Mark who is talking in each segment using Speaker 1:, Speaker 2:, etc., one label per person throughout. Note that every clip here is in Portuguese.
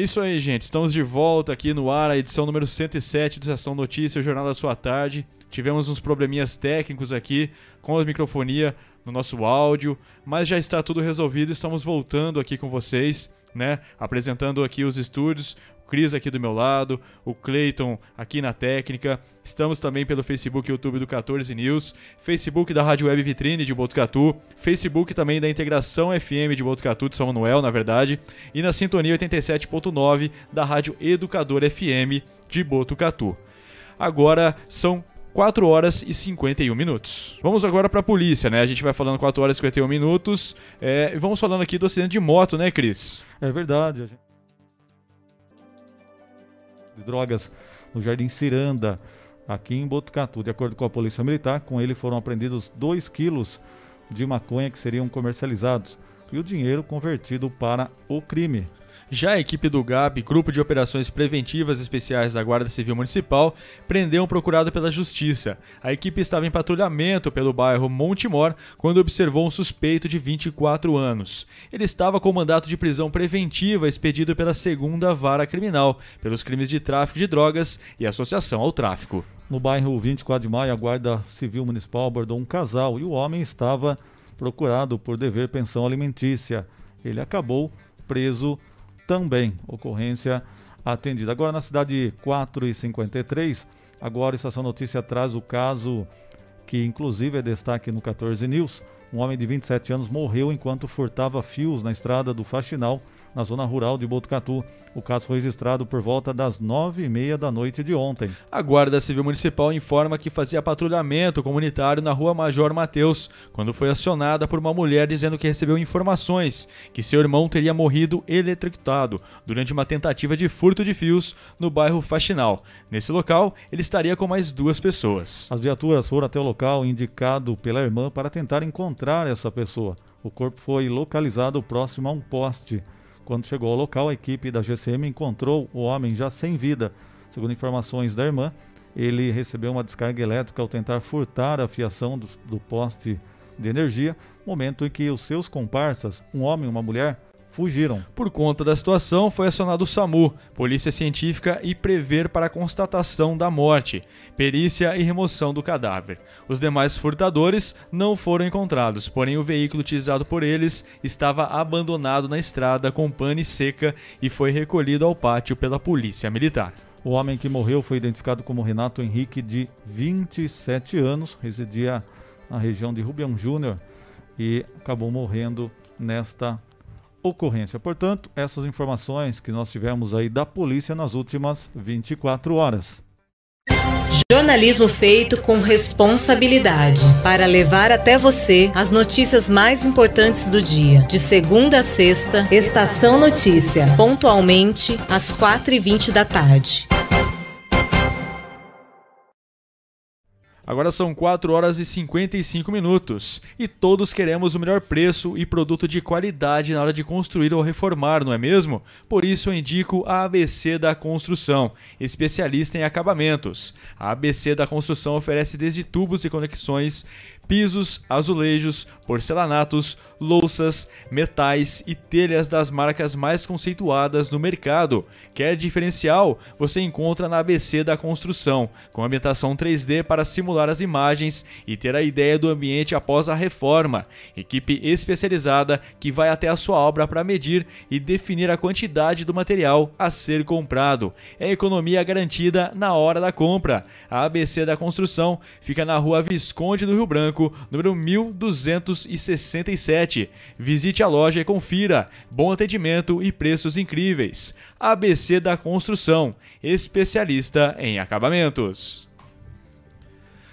Speaker 1: É isso aí, gente. Estamos de volta aqui no ar, a edição número 107 do Estação Notícia, o Jornal da Sua Tarde. Tivemos uns probleminhas técnicos aqui com a microfonia no nosso áudio, mas já está tudo resolvido. Estamos voltando aqui com vocês, né? Apresentando aqui os estúdios. Cris aqui do meu lado, o Clayton aqui na técnica. Estamos também pelo Facebook e YouTube do 14 News, Facebook da Rádio Web Vitrine de Botucatu, Facebook também da Integração FM de Botucatu de São Manuel, na verdade, e na Sintonia 87.9 da Rádio Educador FM de Botucatu. Agora são 4 horas e 51 minutos. Vamos agora para a polícia, né? A gente vai falando 4 horas e 51 minutos. É, vamos falando aqui do acidente de moto, né, Cris?
Speaker 2: É verdade. De drogas no Jardim Ciranda, aqui em Botucatu. De acordo com a Polícia Militar, com ele foram apreendidos 2 quilos de maconha que seriam comercializados e o dinheiro convertido para o crime.
Speaker 1: Já a equipe do GAP, Grupo de Operações Preventivas Especiais da Guarda Civil Municipal, prendeu um procurado pela Justiça. A equipe estava em patrulhamento pelo bairro Montemor quando observou um suspeito de 24 anos. Ele estava com mandato de prisão preventiva expedido pela segunda vara criminal, pelos crimes de tráfico de drogas e associação ao tráfico.
Speaker 2: No bairro 24 de Maio, a Guarda Civil Municipal abordou um casal e o homem estava procurado por dever pensão alimentícia. Ele acabou preso também. Ocorrência atendida. Agora na cidade 4 e 53, agora a Estação Notícia traz o caso que inclusive é destaque no 14 News. Um homem de 27 anos morreu enquanto furtava fios na estrada do Faxinal na zona rural de Botucatu. O caso foi registrado por volta das nove e meia da noite de ontem.
Speaker 1: A Guarda Civil Municipal informa que fazia patrulhamento comunitário na rua Major Mateus, quando foi acionada por uma mulher dizendo que recebeu informações que seu irmão teria morrido eletrocutado durante uma tentativa de furto de fios no bairro Faxinal. Nesse local, ele estaria com mais duas pessoas.
Speaker 2: As viaturas foram até o local indicado pela irmã para tentar encontrar essa pessoa. O corpo foi localizado próximo a um poste. Quando chegou ao local, a equipe da GCM encontrou o homem já sem vida. Segundo informações da irmã, ele recebeu uma descarga elétrica ao tentar furtar a fiação do, do poste de energia, momento em que os seus comparsas, um homem e uma mulher, fugiram.
Speaker 1: Por conta da situação, foi acionado o SAMU, Polícia Científica e Prever para a constatação da morte, perícia e remoção do cadáver. Os demais furtadores não foram encontrados, porém o veículo utilizado por eles estava abandonado na estrada com pane seca e foi recolhido ao pátio pela Polícia Militar.
Speaker 2: O homem que morreu foi identificado como Renato Henrique, de 27 anos, residia na região de Rubião Júnior e acabou morrendo nesta ocorrência. Portanto, essas informações que nós tivemos aí da polícia nas últimas 24 horas.
Speaker 3: Jornalismo feito com responsabilidade para levar até você as notícias mais importantes do dia. De segunda a sexta, Estação Notícia, pontualmente às 4h20 da tarde.
Speaker 1: Agora são 4 horas e 55 minutos e todos queremos o melhor preço e produto de qualidade na hora de construir ou reformar, não é mesmo? Por isso eu indico a ABC da Construção, especialista em acabamentos. A ABC da Construção oferece desde tubos e conexões pisos, azulejos, porcelanatos, louças, metais e telhas das marcas mais conceituadas no mercado. Quer diferencial? Você encontra na ABC da Construção, com ambientação 3D para simular as imagens e ter a ideia do ambiente após a reforma. Equipe especializada que vai até a sua obra para medir e definir a quantidade do material a ser comprado. É economia garantida na hora da compra. A ABC da Construção fica na rua Visconde do Rio Branco número 1267. Visite a loja e confira. Bom atendimento e preços incríveis. ABC da Construção, especialista em acabamentos.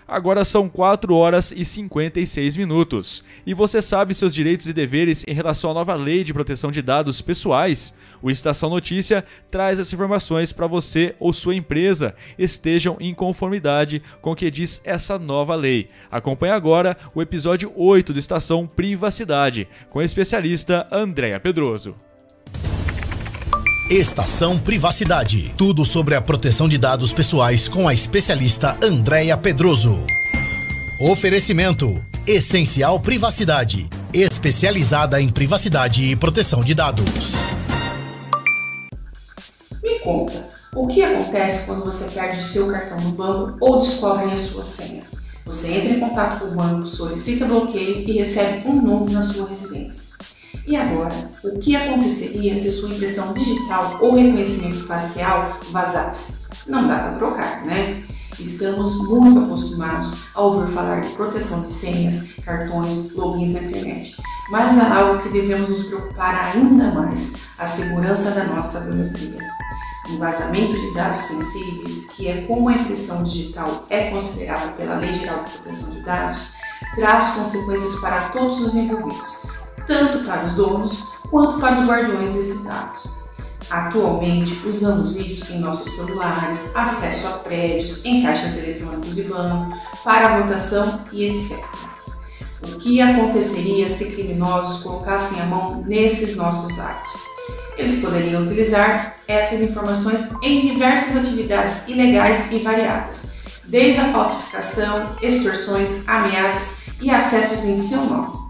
Speaker 1: Agora são 4 horas e 56 minutos. E você sabe seus direitos e deveres em relação à nova lei de proteção de dados pessoais? O Estação Notícia traz as informações para você ou sua empresa estejam em conformidade com o que diz essa nova lei. Acompanhe agora o episódio 8 do Estação Privacidade, com a especialista Andréa Pedroso.
Speaker 4: Estação Privacidade. Tudo sobre a proteção de dados pessoais com a especialista Andréia Pedroso. Oferecimento: Essencial Privacidade. Especializada em privacidade e proteção de dados.
Speaker 5: Me conta, o que acontece quando você perde o seu cartão no banco ou descobrem a sua senha? Você entra em contato com o banco, solicita bloqueio e recebe um novo na sua residência. E agora, o que aconteceria se sua impressão digital ou reconhecimento facial vazasse? Não dá para trocar, né? Estamos muito acostumados a ouvir falar de proteção de senhas, cartões, logins na internet. Mas há algo que devemos nos preocupar ainda mais: a segurança da nossa biometria. O vazamento de dados sensíveis, que é como a impressão digital é considerada pela Lei Geral de Proteção de Dados, traz consequências para todos os envolvidos, tanto para os donos quanto para os guardiões desses dados. Atualmente, usamos isso em nossos celulares, acesso a prédios, em caixas eletrônicos de banco, para votação e etc. O que aconteceria se criminosos colocassem a mão nesses nossos dados? Eles poderiam utilizar essas informações em diversas atividades ilegais e variadas, desde a falsificação, extorsões, ameaças e acessos em seu nome.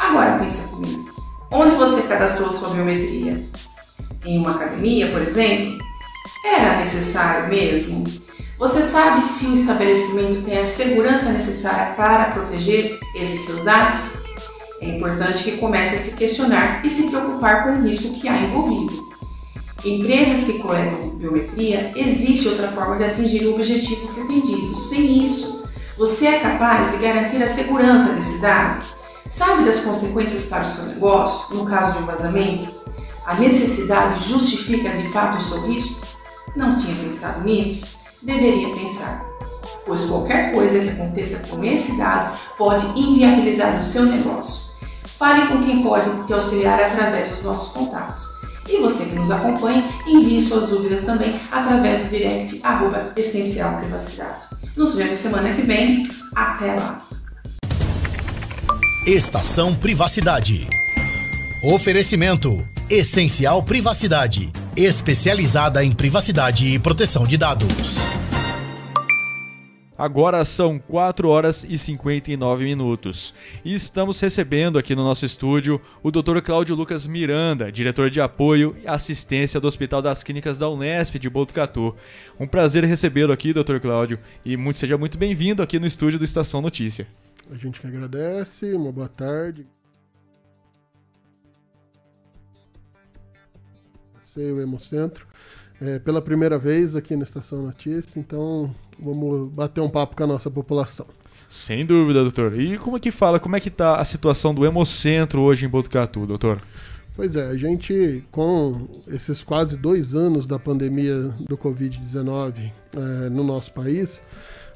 Speaker 5: Agora pensa comigo. Onde você cadastrou sua biometria? Em uma academia, por exemplo? Era necessário mesmo? Você sabe se o estabelecimento tem a segurança necessária para proteger esses seus dados? É importante que comece a se questionar e se preocupar com o risco que há envolvido. Empresas que coletam biometria, existe outra forma de atingir o objetivo pretendido. Sem isso, você é capaz de garantir a segurança desse dado? Sabe das consequências para o seu negócio no caso de um vazamento? A necessidade justifica de fato o seu risco? Não tinha pensado nisso? Deveria pensar, pois qualquer coisa que aconteça com esse dado pode inviabilizar o seu negócio. Fale com quem pode te auxiliar através dos nossos contatos. E você que nos acompanha, envie suas dúvidas também através do direct arroba essencial privacidade. Nos vemos semana que vem. Até lá!
Speaker 4: Estação Privacidade. Oferecimento: Essencial Privacidade. Especializada em privacidade e proteção de dados.
Speaker 1: Agora são 4 horas e 59 minutos. E estamos recebendo aqui no nosso estúdio o Dr. Cláudio Lucas Miranda, diretor de apoio e assistência do Hospital das Clínicas da Unesp de Botucatu. Um prazer recebê-lo aqui, Dr. Cláudio, e muito, seja muito bem-vindo aqui no estúdio do Estação Notícia.
Speaker 6: A gente que agradece, uma boa tarde. Sei o Hemocentro. É, pela primeira vez aqui na Estação Notícia, então vamos bater um papo com a nossa população.
Speaker 1: Sem dúvida, doutor. E como é que fala, como é que está a situação do Hemocentro hoje em Botucatu, doutor?
Speaker 6: Pois é, a gente, com esses quase dois anos da pandemia do Covid-19 é, no nosso país,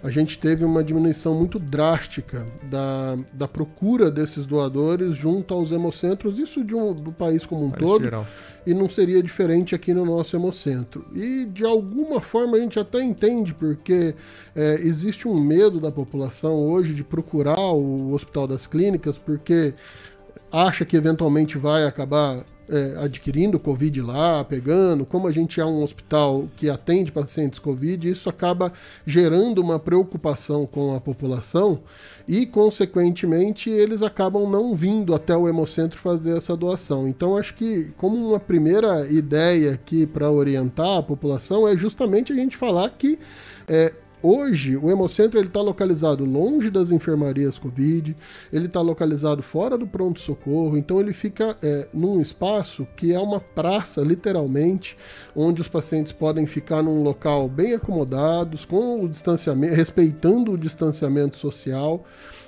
Speaker 6: a gente teve uma diminuição muito drástica da, da procura desses doadores junto aos hemocentros, isso de um, do país como um país todo, geral. e não seria diferente aqui no nosso hemocentro. E de alguma forma a gente até entende, porque é, existe um medo da população hoje de procurar o Hospital das Clínicas, porque acha que eventualmente vai acabar é, adquirindo Covid lá, pegando, como a gente é um hospital que atende pacientes Covid, isso acaba gerando uma preocupação com a população e, consequentemente, eles acabam não vindo até o Hemocentro fazer essa doação. Então, acho que, como uma primeira ideia aqui para orientar a população, é justamente a gente falar que é, Hoje, o Hemocentro está localizado longe das enfermarias Covid, ele está localizado fora do pronto-socorro, então ele fica é, num espaço que é uma praça, literalmente, onde os pacientes podem ficar num local bem acomodados, com o distanciamento, respeitando o distanciamento social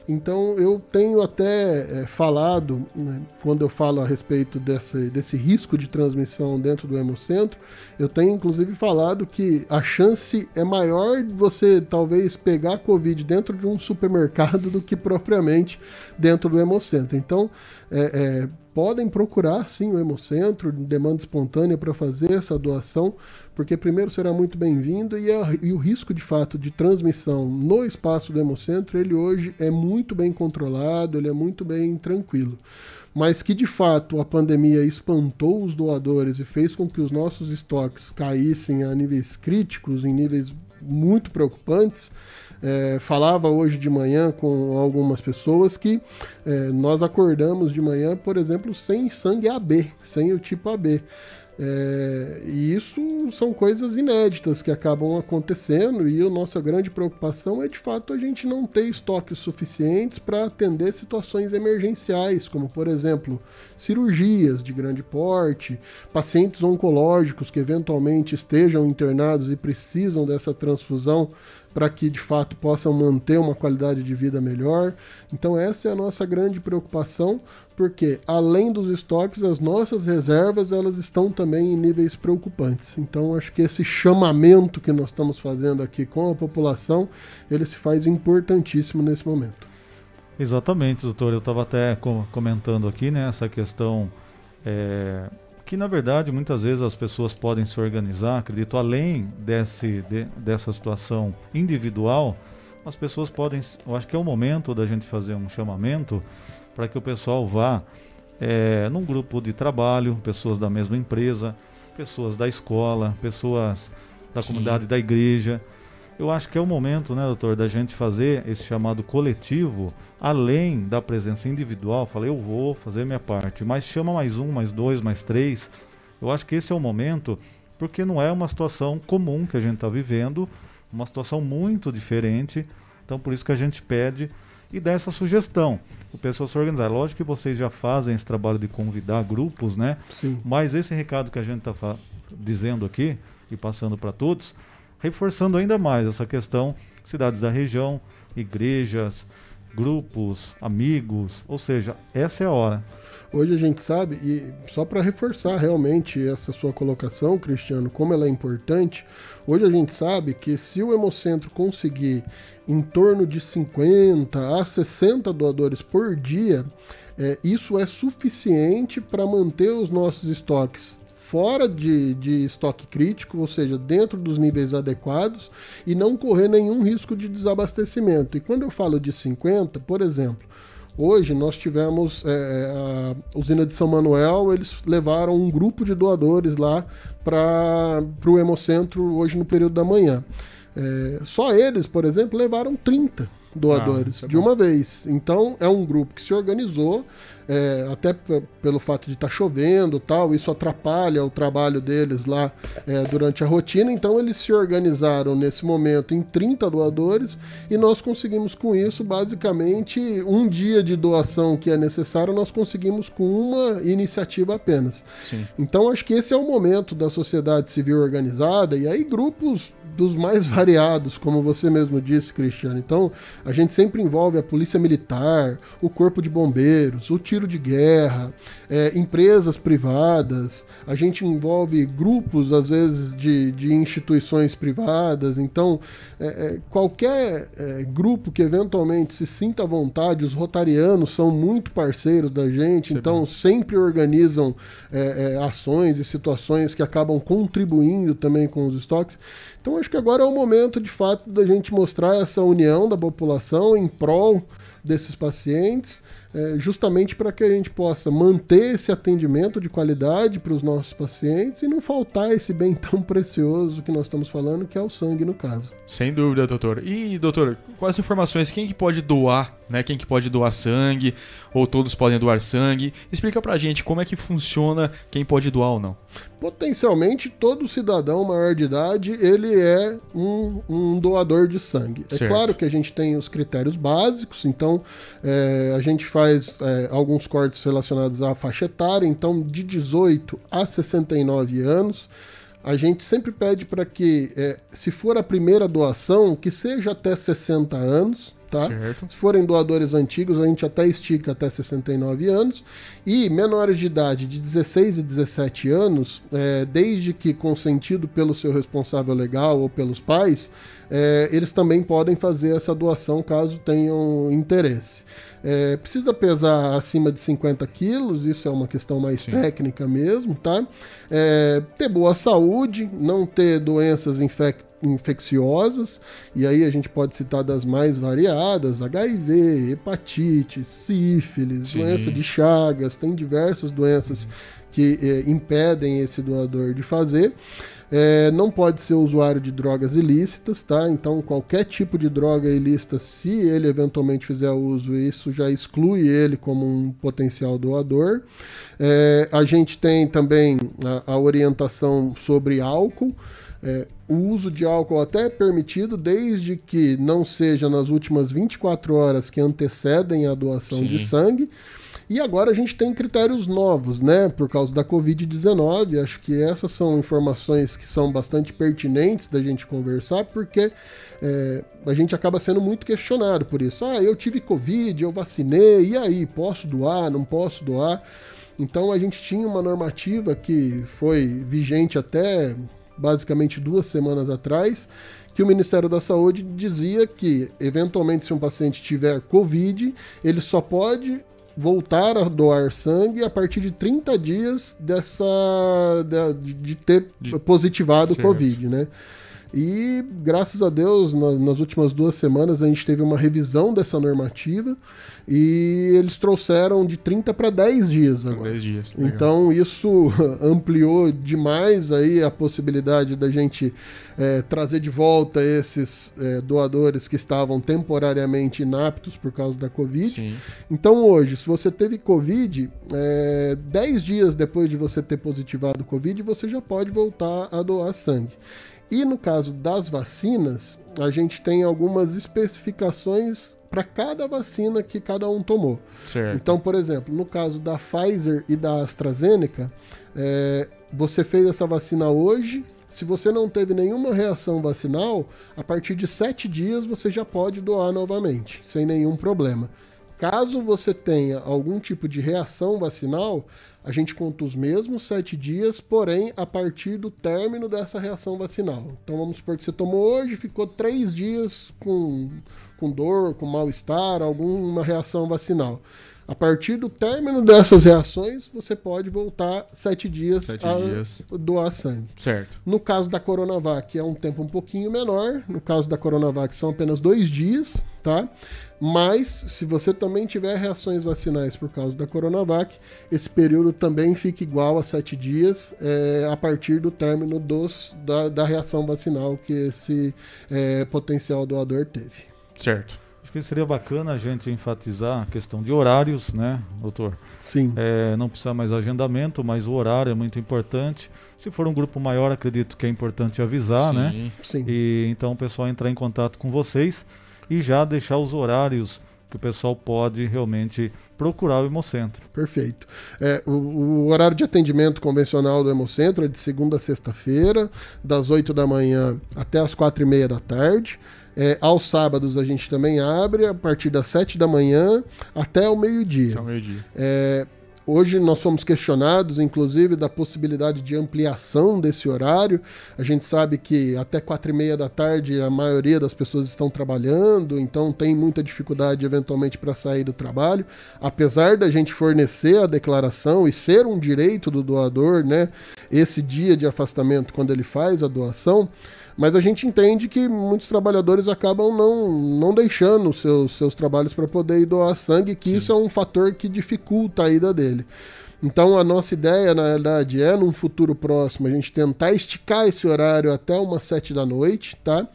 Speaker 6: Então eu tenho até é, falado, né, quando eu falo a respeito desse, desse risco de transmissão dentro do hemocentro, eu tenho inclusive falado que a chance é maior de você talvez pegar Covid dentro de um supermercado do que propriamente dentro do hemocentro. Então, é, é, podem procurar sim o Hemocentro, demanda espontânea para fazer essa doação, porque primeiro será muito bem-vindo e, e, o risco de fato de transmissão no espaço do Hemocentro, ele hoje é muito bem controlado, ele é muito bem tranquilo. Mas que de fato a pandemia espantou os doadores e fez com que os nossos estoques caíssem a níveis críticos, em níveis muito preocupantes, é, falava hoje de manhã com algumas pessoas que é, nós acordamos de manhã, por exemplo, sem sangue AB, sem o tipo AB. É, e isso são coisas inéditas que acabam acontecendo, e a nossa grande preocupação é de fato a gente não ter estoques suficientes para atender situações emergenciais, como por exemplo cirurgias de grande porte, pacientes oncológicos que eventualmente estejam internados e precisam dessa transfusão para que de fato possam manter uma qualidade de vida melhor. Então, essa é a nossa grande preocupação, porque além dos estoques, as nossas reservas elas estão também em níveis preocupantes. Então, acho que esse chamamento que nós estamos fazendo aqui com a população, ele se faz importantíssimo nesse momento.
Speaker 2: Exatamente, doutor. Eu estava até comentando aqui né, essa questão. É que na verdade muitas vezes as pessoas podem se organizar, acredito, além desse, de, dessa situação individual, as pessoas podem, eu acho que é o momento da gente fazer um chamamento para que o pessoal vá é, num grupo de trabalho, pessoas da mesma empresa, pessoas da escola, pessoas da Sim. comunidade da igreja, eu acho que é o momento, né, doutor, da gente fazer esse chamado coletivo, além da presença individual. Falei, eu vou fazer minha parte, mas chama mais um, mais dois, mais três. Eu acho que esse é o momento, porque não é uma situação comum que a gente está vivendo, uma situação muito diferente. Então, por isso que a gente pede e dá essa sugestão. O pessoal se organizar. Lógico que vocês já fazem esse trabalho de convidar grupos, né?
Speaker 6: Sim.
Speaker 2: Mas esse recado que a gente está dizendo aqui e passando para todos reforçando ainda mais essa questão cidades da região, igrejas, grupos, amigos, ou seja, essa é a hora.
Speaker 6: Hoje a gente sabe, e só para reforçar realmente essa sua colocação, Cristiano, como ela é importante, hoje a gente sabe que se o Hemocentro conseguir em torno de 50 a 60 doadores por dia, é, isso é suficiente para manter os nossos estoques fora de, de estoque crítico, ou seja, dentro dos níveis adequados e não correr nenhum risco de desabastecimento. E quando eu falo de 50, por exemplo, hoje nós tivemos é, a usina de São Manuel, eles levaram um grupo de doadores lá para o Hemocentro hoje no período da manhã. É, só eles, por exemplo, levaram 30 doadores ah, é de uma vez. Então é um grupo que se organizou, é, até pelo fato de estar tá chovendo tal, isso atrapalha o trabalho deles lá é, durante a rotina. Então eles se organizaram nesse momento em 30 doadores e nós conseguimos com isso basicamente um dia de doação que é necessário, nós conseguimos com uma iniciativa apenas.
Speaker 1: Sim.
Speaker 6: Então acho que esse é o momento da sociedade civil organizada e aí grupos dos mais variados, como você mesmo disse, Cristiano. Então, a gente sempre envolve a polícia militar, o corpo de bombeiros, o tiro de guerra, é, empresas privadas, a gente envolve grupos, às vezes, de, de instituições privadas. Então, é, é, qualquer é, grupo que eventualmente se sinta à vontade, os rotarianos são muito parceiros da gente, Sim, então sempre organizam é, é, ações e situações que acabam contribuindo também com os estoques. Então acho que agora é o momento, de fato, da gente mostrar essa união da população em prol desses pacientes é, justamente para que a gente possa manter esse atendimento de qualidade para os nossos pacientes e não faltar esse bem tão precioso que nós estamos falando, que é o sangue no caso.
Speaker 1: Sem dúvida, doutor. E, doutor, quais informações? Quem que pode doar, né? Quem que pode doar sangue? Ou todos podem doar sangue? Explica pra gente como é que funciona quem pode doar ou não.
Speaker 6: Potencialmente, todo cidadão maior de idade, ele é um, um doador de sangue. É certo. É claro que a gente tem os critérios básicos, então é, a gente faz é, alguns cortes relacionados à faixa etária, então de 18 a 69 anos. A gente sempre pede para que, é, se for a primeira doação, que seja até 60 anos, tá?
Speaker 1: Certo.
Speaker 6: Se forem doadores antigos, a gente até estica até 69 anos. E menores de idade de 16 e 17 anos, é, desde que consentido pelo seu responsável legal ou pelos pais, é, eles também podem fazer essa doação caso tenham interesse. É, precisa pesar acima de 50 quilos, isso é uma questão mais
Speaker 1: Sim.
Speaker 6: técnica mesmo, tá? É, ter boa saúde, não ter doenças infec infecciosas, e aí a gente pode citar das mais variadas: HIV, hepatite, sífilis,
Speaker 1: Sim.
Speaker 6: doença de Chagas, tem diversas doenças que eh, impedem esse doador de fazer. É, não pode ser usuário de drogas ilícitas, tá? Então, qualquer tipo de droga ilícita, se ele eventualmente fizer uso, isso já exclui ele como um potencial doador. É, a gente tem também a, a orientação sobre álcool. É, o uso de álcool até é permitido, desde que não seja nas últimas 24 horas que antecedem a doação
Speaker 1: Sim.
Speaker 6: de sangue. E agora a gente tem critérios novos, né? Por causa da Covid-19. Acho que essas são informações que são bastante pertinentes da gente conversar, porque é, a gente acaba sendo muito questionado por isso. Ah, eu tive Covid, eu vacinei, e aí? Posso doar? Não posso doar? Então a gente tinha uma normativa que foi vigente até basicamente duas semanas atrás, que o Ministério da Saúde dizia que, eventualmente, se um paciente tiver Covid, ele só pode voltar a doar sangue a partir de 30 dias dessa de, de ter
Speaker 1: De-
Speaker 6: positivado
Speaker 1: Certo.
Speaker 6: Covid, né? E graças a Deus, na- nas últimas duas semanas a gente teve uma revisão dessa normativa e eles trouxeram de 30 para 10 dias agora.
Speaker 1: 10 dias. legal.
Speaker 6: Então isso ampliou demais aí a possibilidade da gente eh, trazer de volta esses eh, doadores que estavam temporariamente inaptos por causa da Covid.
Speaker 1: Sim.
Speaker 6: Então hoje, se você teve Covid, eh, 10 dias depois de você ter positivado Covid, você já pode voltar a doar sangue. E no caso das vacinas, a gente tem algumas especificações para cada vacina que cada um tomou.
Speaker 1: Certo.
Speaker 6: Então, por exemplo, no caso da Pfizer e da AstraZeneca, é, você fez essa vacina hoje. Se você não teve nenhuma reação vacinal, a partir de sete dias você já pode doar novamente, sem nenhum problema. Caso você tenha algum tipo de reação vacinal, a gente conta os mesmos sete dias, porém a partir do término dessa reação vacinal. Então vamos supor que você tomou hoje, ficou três dias com, com dor, com mal-estar, alguma reação vacinal. A partir do término dessas reações, você pode voltar sete dias
Speaker 1: Sete
Speaker 6: a
Speaker 1: dias.
Speaker 6: doar sangue.
Speaker 1: Certo.
Speaker 6: No caso da Coronavac é um tempo um pouquinho menor. No caso da Coronavac são apenas dois dias, tá? Mas se você também tiver reações vacinais por causa da Coronavac, esse período também fica igual a sete dias é, a partir do término dos, da, da reação vacinal que esse é, potencial doador teve.
Speaker 1: Certo.
Speaker 2: Acho que seria bacana a gente enfatizar a questão de horários, né, doutor?
Speaker 6: Sim.
Speaker 2: É, não precisa mais agendamento, mas o horário é muito importante. Se for um grupo maior, acredito que é importante avisar, né?
Speaker 1: Sim.
Speaker 6: Sim.
Speaker 2: E então o pessoal entrar em contato com vocês e já deixar os horários que o pessoal pode realmente procurar o Hemocentro.
Speaker 6: Perfeito. É, o, o horário de atendimento convencional do Hemocentro é de segunda a sexta-feira, das 8 da manhã até as quatro e meia da tarde. É, aos sábados a gente também abre a partir das 7 da manhã até o meio-dia.
Speaker 1: Então, meio-dia.
Speaker 6: É, hoje nós fomos questionados, inclusive, da possibilidade de ampliação desse horário. A gente sabe que até quatro e meia da tarde a maioria das pessoas estão trabalhando, então tem muita dificuldade eventualmente para sair do trabalho. Apesar da gente fornecer a declaração e ser um direito do doador, né, esse dia de afastamento quando ele faz a doação, mas a gente entende que muitos trabalhadores acabam não, não deixando os seus, seus trabalhos para poder ir doar sangue, que isso é um fator que dificulta a ida dele. Então a nossa ideia, na verdade, é num futuro próximo a gente tentar esticar esse horário até umas sete da noite, tá?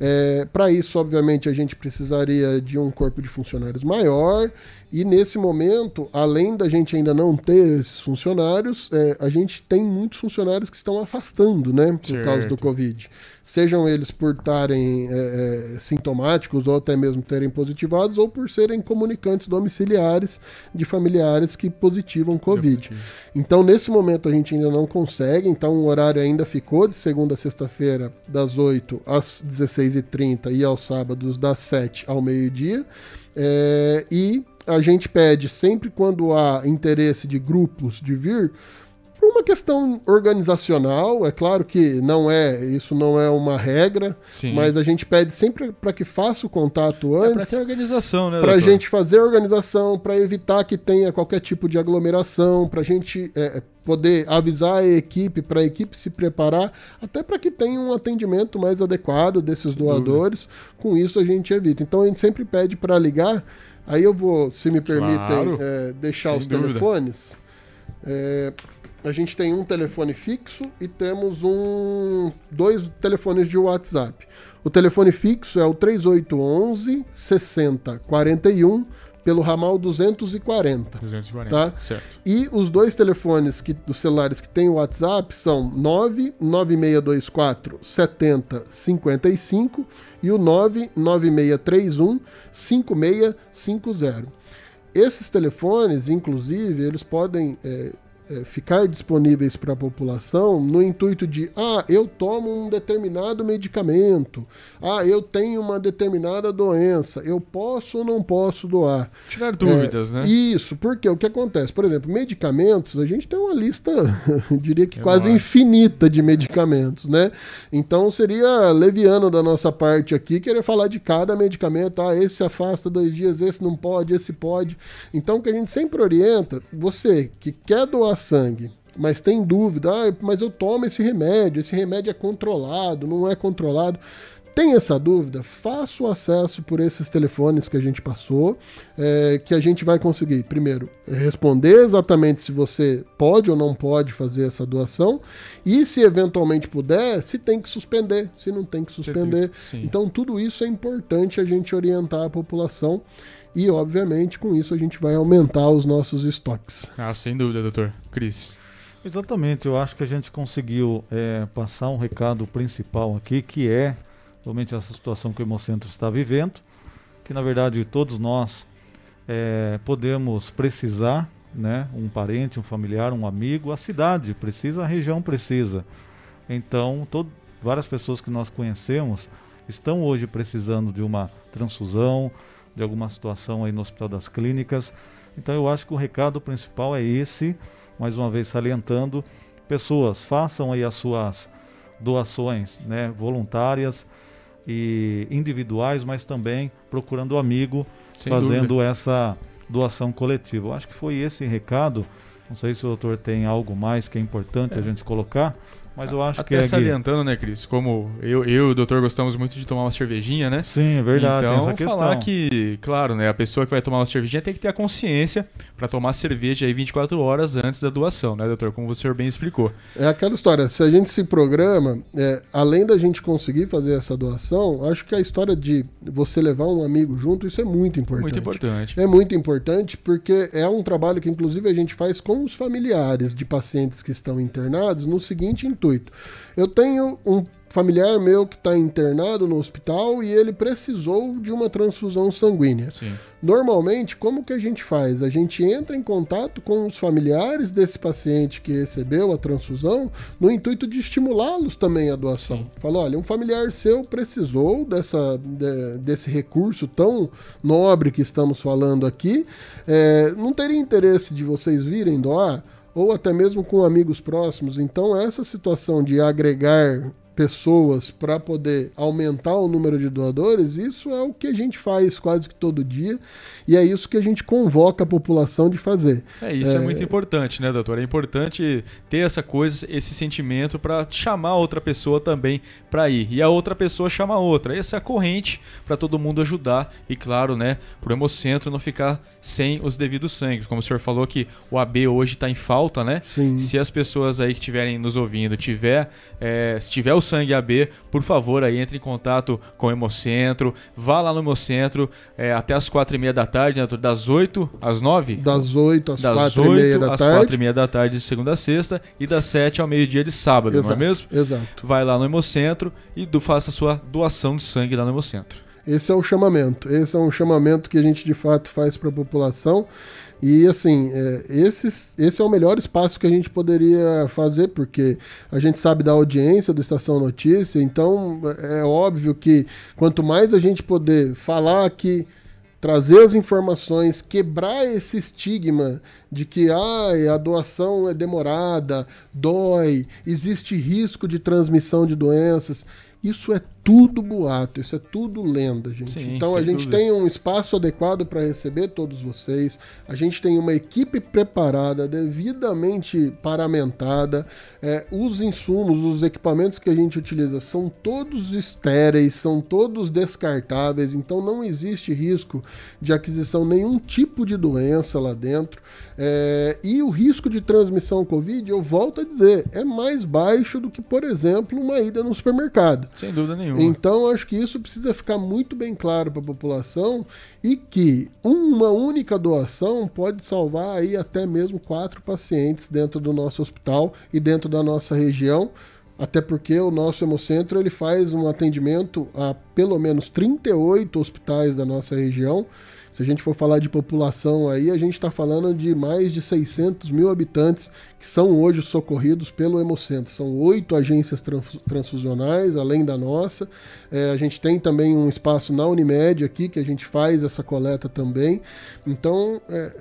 Speaker 6: É, para isso, obviamente, a gente precisaria de um corpo de funcionários maior E nesse momento, além da gente ainda não ter esses funcionários, é, a gente tem muitos funcionários que estão afastando, né? Por
Speaker 1: Certo.
Speaker 6: causa do Covid. Sejam eles por estarem é, é, sintomáticos ou até mesmo terem positivados, ou por serem comunicantes domiciliares de familiares que positivam Covid. Então, nesse momento, a gente ainda não consegue. Então, o horário ainda ficou de segunda a sexta-feira, das 8 às 16h30 e aos sábados, das 7 ao meio-dia. É, e a gente pede sempre quando há interesse de grupos de vir, por uma questão organizacional, é claro que não é, isso não é uma regra,
Speaker 1: Sim.
Speaker 6: mas a gente pede sempre para que faça o contato
Speaker 1: É
Speaker 6: antes
Speaker 1: ter organização, né,
Speaker 6: para a gente fazer a organização, para evitar que tenha qualquer tipo de aglomeração, para a gente é, poder avisar a equipe, para a equipe se preparar, até para que tenha um atendimento mais adequado desses doadores. Com isso a gente evita. Então a gente sempre pede para ligar. Aí eu vou, se me permitem,
Speaker 1: Claro.
Speaker 6: é, deixar os
Speaker 1: dúvida.
Speaker 6: telefones. É, a gente tem um telefone fixo e temos um dois telefones de WhatsApp. O telefone fixo é o 3811 6041 pelo ramal 240.
Speaker 1: 240,
Speaker 6: Tá.
Speaker 1: certo.
Speaker 6: E os dois telefones que, dos celulares que tem o WhatsApp são 99624 7055 e o 99631 5650. Esses telefones, inclusive, eles podem é, ficar disponíveis para a população no intuito de, ah, eu tomo um determinado medicamento, ah, eu tenho uma determinada doença, eu posso ou não posso doar.
Speaker 1: Tirar dúvidas,
Speaker 6: É,
Speaker 1: né?
Speaker 6: Isso, porque o que acontece? Por exemplo, medicamentos, a gente tem uma lista, eu diria que quase
Speaker 1: Enorme.
Speaker 6: infinita de medicamentos, né? Então seria leviano da nossa parte aqui querer falar de cada medicamento, ah, esse afasta dois dias, esse não pode, esse pode. Então o que a gente sempre orienta, você que quer doar sangue, mas tem dúvida, ah, mas eu tomo esse remédio, esse remédio é controlado, não é controlado. Tem essa dúvida? Faça o acesso por esses telefones que a gente passou, é, que a gente vai conseguir, primeiro, responder exatamente se você pode ou não pode fazer essa doação, e se eventualmente puder, se tem que suspender, se não tem que suspender.
Speaker 1: Sim.
Speaker 6: Então, tudo isso é importante a gente orientar a população, e obviamente com isso a gente vai aumentar os nossos estoques.
Speaker 1: Ah, sem dúvida, doutor. Cris.
Speaker 2: Exatamente, eu acho que a gente conseguiu é, passar um recado principal aqui, que é realmente essa situação que o Hemocentro está vivendo, que na verdade todos nós é, podemos precisar, né, um parente, um familiar, um amigo, a cidade precisa, a região precisa. Então, todo, várias pessoas que nós conhecemos estão hoje precisando de uma transfusão, de alguma situação aí no Hospital das Clínicas. Então, eu acho que o recado principal é esse, mais uma vez salientando, pessoas façam aí as suas doações, né, voluntárias e individuais, mas também procurando amigo,
Speaker 1: Sem
Speaker 2: fazendo
Speaker 1: dúvida.
Speaker 2: essa doação coletiva. Eu acho que foi esse recado. Não sei se o doutor tem algo mais que é importante a gente colocar, mas eu acho que
Speaker 1: Até
Speaker 2: é Gui.
Speaker 1: salientando, né, Cris? Como eu, eu e o doutor gostamos muito de tomar uma cervejinha, né?
Speaker 2: Sim, é verdade,
Speaker 1: então,
Speaker 2: tem essa questão.
Speaker 1: falar que, claro, né, a pessoa que vai tomar uma cervejinha tem que ter a consciência para tomar cerveja aí 24 horas antes da doação, né, doutor? Como você bem explicou.
Speaker 6: É aquela história, se a gente se programa, é, além da gente conseguir fazer essa doação, acho que a história de você levar um amigo junto, isso é muito importante.
Speaker 1: Muito importante.
Speaker 6: É muito importante porque é um trabalho que, inclusive, a gente faz com os familiares de pacientes que estão internados no seguinte intuito. Eu tenho um familiar meu que está internado no hospital e ele precisou de uma transfusão sanguínea.
Speaker 1: Sim.
Speaker 6: Normalmente, como que a gente faz? A gente entra em contato com os familiares desse paciente que recebeu a transfusão no intuito de estimulá-los também à doação. Fala, olha, um familiar seu precisou dessa, de- desse recurso tão nobre que estamos falando aqui. É, não teria interesse de vocês virem doar? Ou até mesmo com amigos próximos. Então, essa situação de agregar pessoas para poder aumentar o número de doadores, isso é o que a gente faz quase que todo dia e é isso que a gente convoca a população de fazer.
Speaker 1: É, isso é,
Speaker 6: É.
Speaker 1: muito importante, né, doutor? É importante ter essa coisa, esse sentimento para chamar outra pessoa também para ir. E a outra pessoa chama outra. Essa é a corrente para todo mundo ajudar. E claro, né, pro Hemocentro não ficar sem os devidos sangues. Como o senhor falou que o AB hoje está em falta, né?
Speaker 6: Sim.
Speaker 1: Se as pessoas aí que estiverem nos ouvindo tiver, é, se tiver o sangue AB, por favor, aí entre em contato com o Hemocentro, vá lá no Hemocentro é, até as quatro e meia da tarde, né, das 8 às 9?
Speaker 6: Das 8 às
Speaker 1: das
Speaker 6: 4 e meia
Speaker 1: 8
Speaker 6: da
Speaker 1: às
Speaker 6: tarde.
Speaker 1: 4 e meia da tarde de segunda a sexta e das 7 ao meio-dia de sábado, não é mesmo?
Speaker 6: Exato.
Speaker 1: Vai lá no Hemocentro e do, faça a sua doação de sangue lá no Hemocentro.
Speaker 6: Esse é o chamamento. Esse é um chamamento que a gente de fato faz para a população. E assim, é, esse, é o melhor espaço que a gente poderia fazer, porque a gente sabe da audiência do Estação Notícia, então é óbvio que quanto mais a gente poder falar aqui, trazer as informações, quebrar esse estigma de que ah, a doação é demorada, dói, existe risco de transmissão de doenças. Isso é tudo boato, isso é tudo lenda, gente.
Speaker 1: Sim,
Speaker 6: então a gente
Speaker 1: dúvida.
Speaker 6: tem um espaço adequado para receber todos vocês. A gente tem uma equipe preparada, devidamente paramentada. É, os insumos, os equipamentos que a gente utiliza são todos estéreis, são todos descartáveis, então não existe risco de aquisição nenhum tipo de doença lá dentro. É, e o risco de transmissão Covid, eu volto a dizer, é mais baixo do que, por exemplo, uma ida no supermercado.
Speaker 1: Sem dúvida nenhuma.
Speaker 6: Então, acho que isso precisa ficar muito bem claro para a população e que uma única doação pode salvar aí até mesmo quatro pacientes dentro do nosso hospital e dentro da nossa região. Até porque o nosso Hemocentro ele faz um atendimento a pelo menos 38 hospitais da nossa região. Se a gente for falar de população aí, a gente está falando de mais de 600 mil habitantes que são hoje socorridos pelo Hemocentro. São oito agências trans- transfusionais, além da nossa. É, a gente tem também um espaço na Unimed aqui, que a gente faz essa coleta também. Então, é,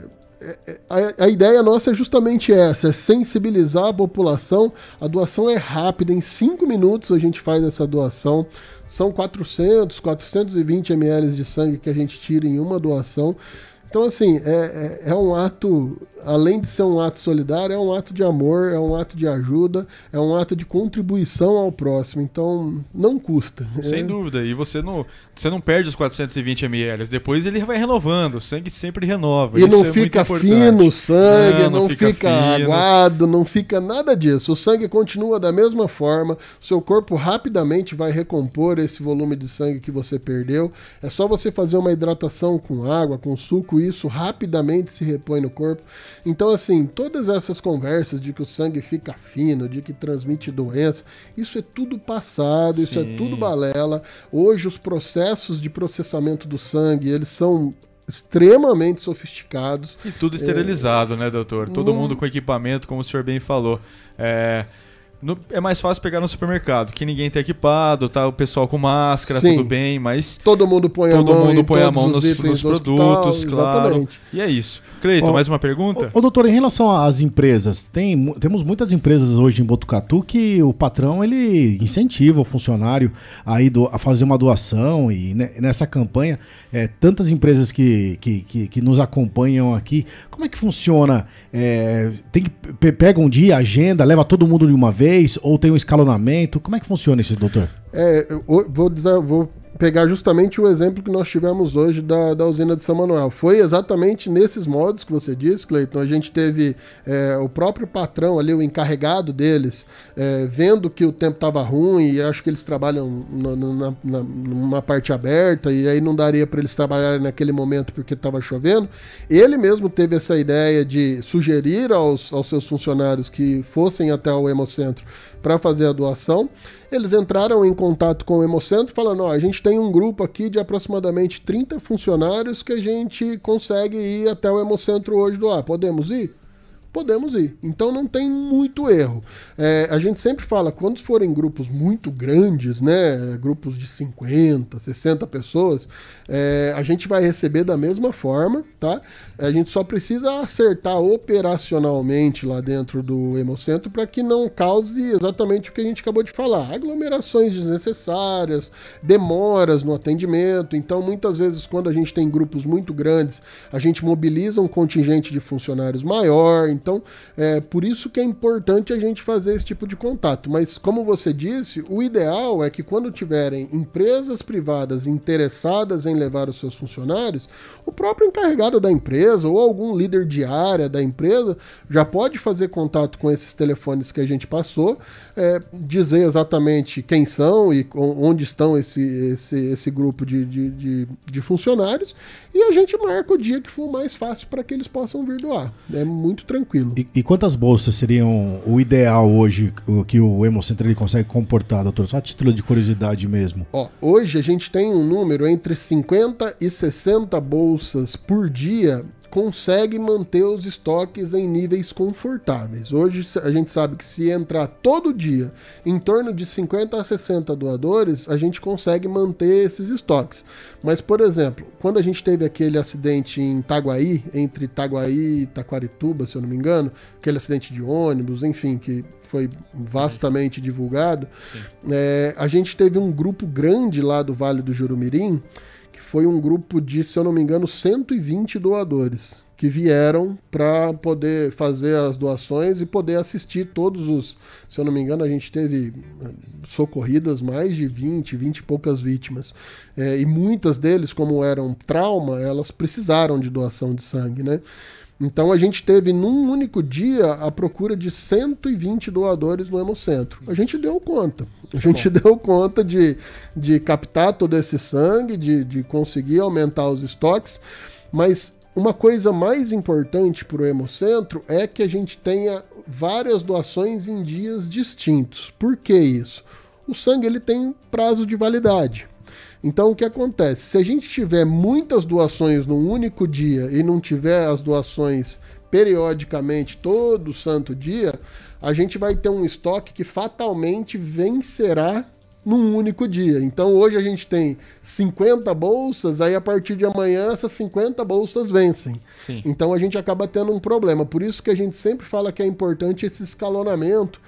Speaker 6: a, a ideia nossa é justamente essa, é sensibilizar a população. A doação é rápida, em 5 minutos a gente faz essa doação. São 400, 420 ml de sangue que a gente tira em uma doação. Então, assim, é, é, é um ato, além de ser um ato solidário, é um ato de amor, é um ato de ajuda, é um ato de contribuição ao próximo. Então, não custa.
Speaker 1: Sem
Speaker 6: É-
Speaker 1: dúvida. E você não, você não perde os 420 ml. Depois ele vai renovando. O sangue sempre renova.
Speaker 6: E
Speaker 1: Isso
Speaker 6: não
Speaker 1: é
Speaker 6: fica fino o sangue,
Speaker 1: Não,
Speaker 6: não,
Speaker 1: não
Speaker 6: fica,
Speaker 1: fica
Speaker 6: aguado, não fica nada disso. O sangue continua da mesma forma, o seu corpo rapidamente vai recompor esse volume de sangue que você perdeu. É só você fazer uma hidratação com água, com suco, isso rapidamente se repõe no corpo. Então, assim, todas essas conversas de que o sangue fica fino, de que transmite doença, isso é tudo passado, isso é
Speaker 1: Sim.
Speaker 6: tudo balela. Hoje os processos de processamento do sangue, eles são extremamente sofisticados.
Speaker 1: E tudo esterilizado, né, doutor? Todo
Speaker 6: Hum.
Speaker 1: mundo com equipamento, como o senhor bem falou. É, no- é mais fácil pegar no supermercado, que ninguém tá equipado, tá o pessoal com máscara,
Speaker 6: Sim.
Speaker 1: tudo bem, mas
Speaker 6: Todo mundo põe a
Speaker 1: todo
Speaker 6: mão
Speaker 1: mundo
Speaker 6: em
Speaker 1: põe a mão
Speaker 6: os
Speaker 1: nos, nos
Speaker 6: do hospital,
Speaker 1: produtos, claro.
Speaker 6: exatamente.
Speaker 1: E é isso. Cleiton,
Speaker 7: Ó,
Speaker 1: mais uma pergunta?
Speaker 7: Ô, ô, doutor, em relação às empresas, tem, temos muitas empresas hoje em Botucatu que o patrão ele incentiva o funcionário a, ir do- a fazer uma doação e ne- nessa campanha, é, tantas empresas que, que, que, que nos acompanham aqui, como é que funciona? É, tem que pe- pega um dia, agenda, leva todo mundo de uma vez ou tem um escalonamento? Como é que funciona isso, doutor?
Speaker 6: É, vou, dizer- vou pegar justamente o exemplo que nós tivemos hoje da, da usina de São Manuel. Foi exatamente nesses modos que você disse, Cleiton. A gente teve é, o próprio patrão ali, o encarregado deles, é, vendo que o tempo estava ruim, e acho que eles trabalham no- no- na, na- numa parte aberta, e aí não daria para eles trabalharem naquele momento porque estava chovendo. Ele mesmo teve essa ideia de sugerir aos, aos seus funcionários que fossem até o Hemocentro para fazer a doação. Eles entraram em contato com o Hemocentro falando: ó, a gente tem um grupo aqui de aproximadamente 30 funcionários que a gente consegue ir até o Hemocentro hoje doar. Podemos ir? Podemos ir. Então não tem muito erro. É, a gente sempre fala, quando forem grupos muito grandes, né? Grupos de 50, 60 pessoas, é, a gente vai receber da mesma forma, tá? A gente só precisa acertar operacionalmente lá dentro do Hemocentro para que não cause exatamente o que a gente acabou de falar: aglomerações desnecessárias, demoras no atendimento. Então, muitas vezes, quando a gente tem grupos muito grandes, a gente mobiliza um contingente de funcionários maior. Então, é por isso que é importante a gente fazer esse tipo de contato. Mas, como você disse, o ideal é que quando tiverem empresas privadas interessadas em levar os seus funcionários, o próprio encarregado da empresa ou algum líder de área da empresa já pode fazer contato com esses telefones que a gente passou, é, dizer exatamente quem são e onde estão esse, esse, esse grupo de, de, de, de funcionários e a gente marca o dia que for mais fácil para que eles possam vir doar. É muito tranquilo.
Speaker 7: E, e, quantas bolsas seriam o ideal hoje o que o Hemocentro ele consegue comportar, doutor? Só a título de curiosidade mesmo.
Speaker 6: Ó, hoje a gente tem um número entre 50 e 60 bolsas por dia consegue manter os estoques em níveis confortáveis. Hoje a gente sabe que se entrar todo dia em torno de 50 a 60 doadores, a gente consegue manter esses estoques. Mas, por exemplo, quando a gente teve aquele acidente em Itaguaí, entre Itaguaí e Taquarituba, se eu não me engano, aquele acidente de ônibus, enfim, que foi vastamente divulgado, é, a gente teve um grupo grande lá do Vale do Jurumirim foi um grupo de, se eu não me engano, 120 doadores que vieram para poder fazer as doações e poder assistir todos os. Se eu não me engano, a gente teve eh, socorridas mais de 20, 20 e poucas vítimas. É, e muitas deles, como eram trauma, elas precisaram de doação de sangue, né? Então a gente teve num único dia a procura de 120 doadores no Hemocentro. A gente deu conta. A gente Bom. deu conta de, de captar todo esse sangue, de, de conseguir aumentar os estoques, mas uma coisa mais importante para o Hemocentro é que a gente tenha várias doações em dias distintos. Por que isso? O sangue ele tem prazo de validade. Então o que acontece? Se a gente tiver muitas doações num único dia e não tiver as doações periodicamente todo santo dia, a gente vai ter um estoque que fatalmente vencerá num único dia. Então hoje a gente tem 50 bolsas, aí a partir de amanhã essas 50 bolsas vencem. Sim. Então a gente acaba tendo um problema. Por isso que a gente sempre fala que é importante esse escalonamento.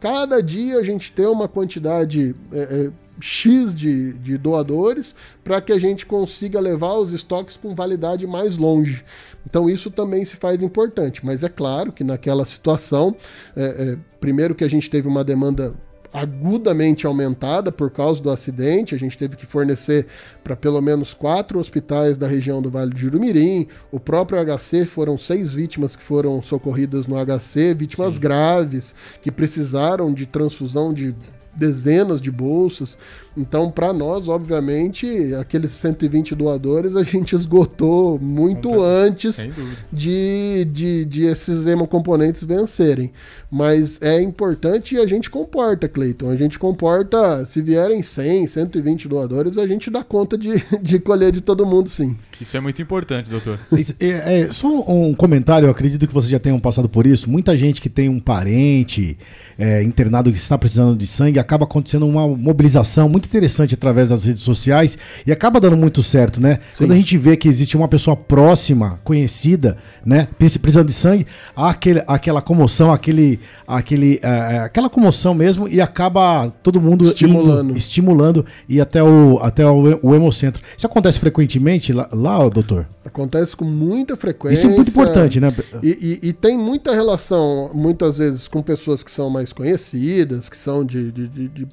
Speaker 6: Cada dia a gente ter uma quantidade é, é, X de, de doadores para que a gente consiga levar os estoques com validade mais longe. Então isso também se faz importante, mas é claro que naquela situação, é, é, primeiro que a gente teve uma demanda agudamente aumentada por causa do acidente. A gente teve que fornecer para pelo menos quatro hospitais da região do Vale do Jurumirim. O próprio HC foram seis vítimas que foram socorridas no HC, vítimas Sim. graves que precisaram de transfusão de dezenas de bolsas. Então, para nós, obviamente, aqueles 120 doadores a gente esgotou muito antes de, de, de esses hemocomponentes vencerem. Mas é importante e a gente comporta, Cleiton. A gente comporta, se vierem 100, 120 doadores, a gente dá conta de, de colher de todo mundo, sim.
Speaker 1: Isso é muito importante, doutor.
Speaker 7: É, é, só um comentário, eu acredito que vocês já tenham passado por isso. Muita gente que tem um parente é, internado que está precisando de sangue acaba acontecendo uma mobilização muito interessante através das redes sociais e acaba dando muito certo, né? Sim. Quando a gente vê que existe uma pessoa próxima, conhecida, né, precisando de sangue, há aquele, aquela comoção, aquele, aquele, uh, aquela comoção mesmo e acaba todo mundo
Speaker 6: estimulando,
Speaker 7: indo, estimulando e até o, até o, o hemocentro. Isso acontece frequentemente lá, lá, doutor?
Speaker 6: Acontece com muita frequência.
Speaker 7: Isso é muito importante, né?
Speaker 6: E, e, e, tem muita relação, muitas vezes, com pessoas que são mais conhecidas, que são de, de, de, de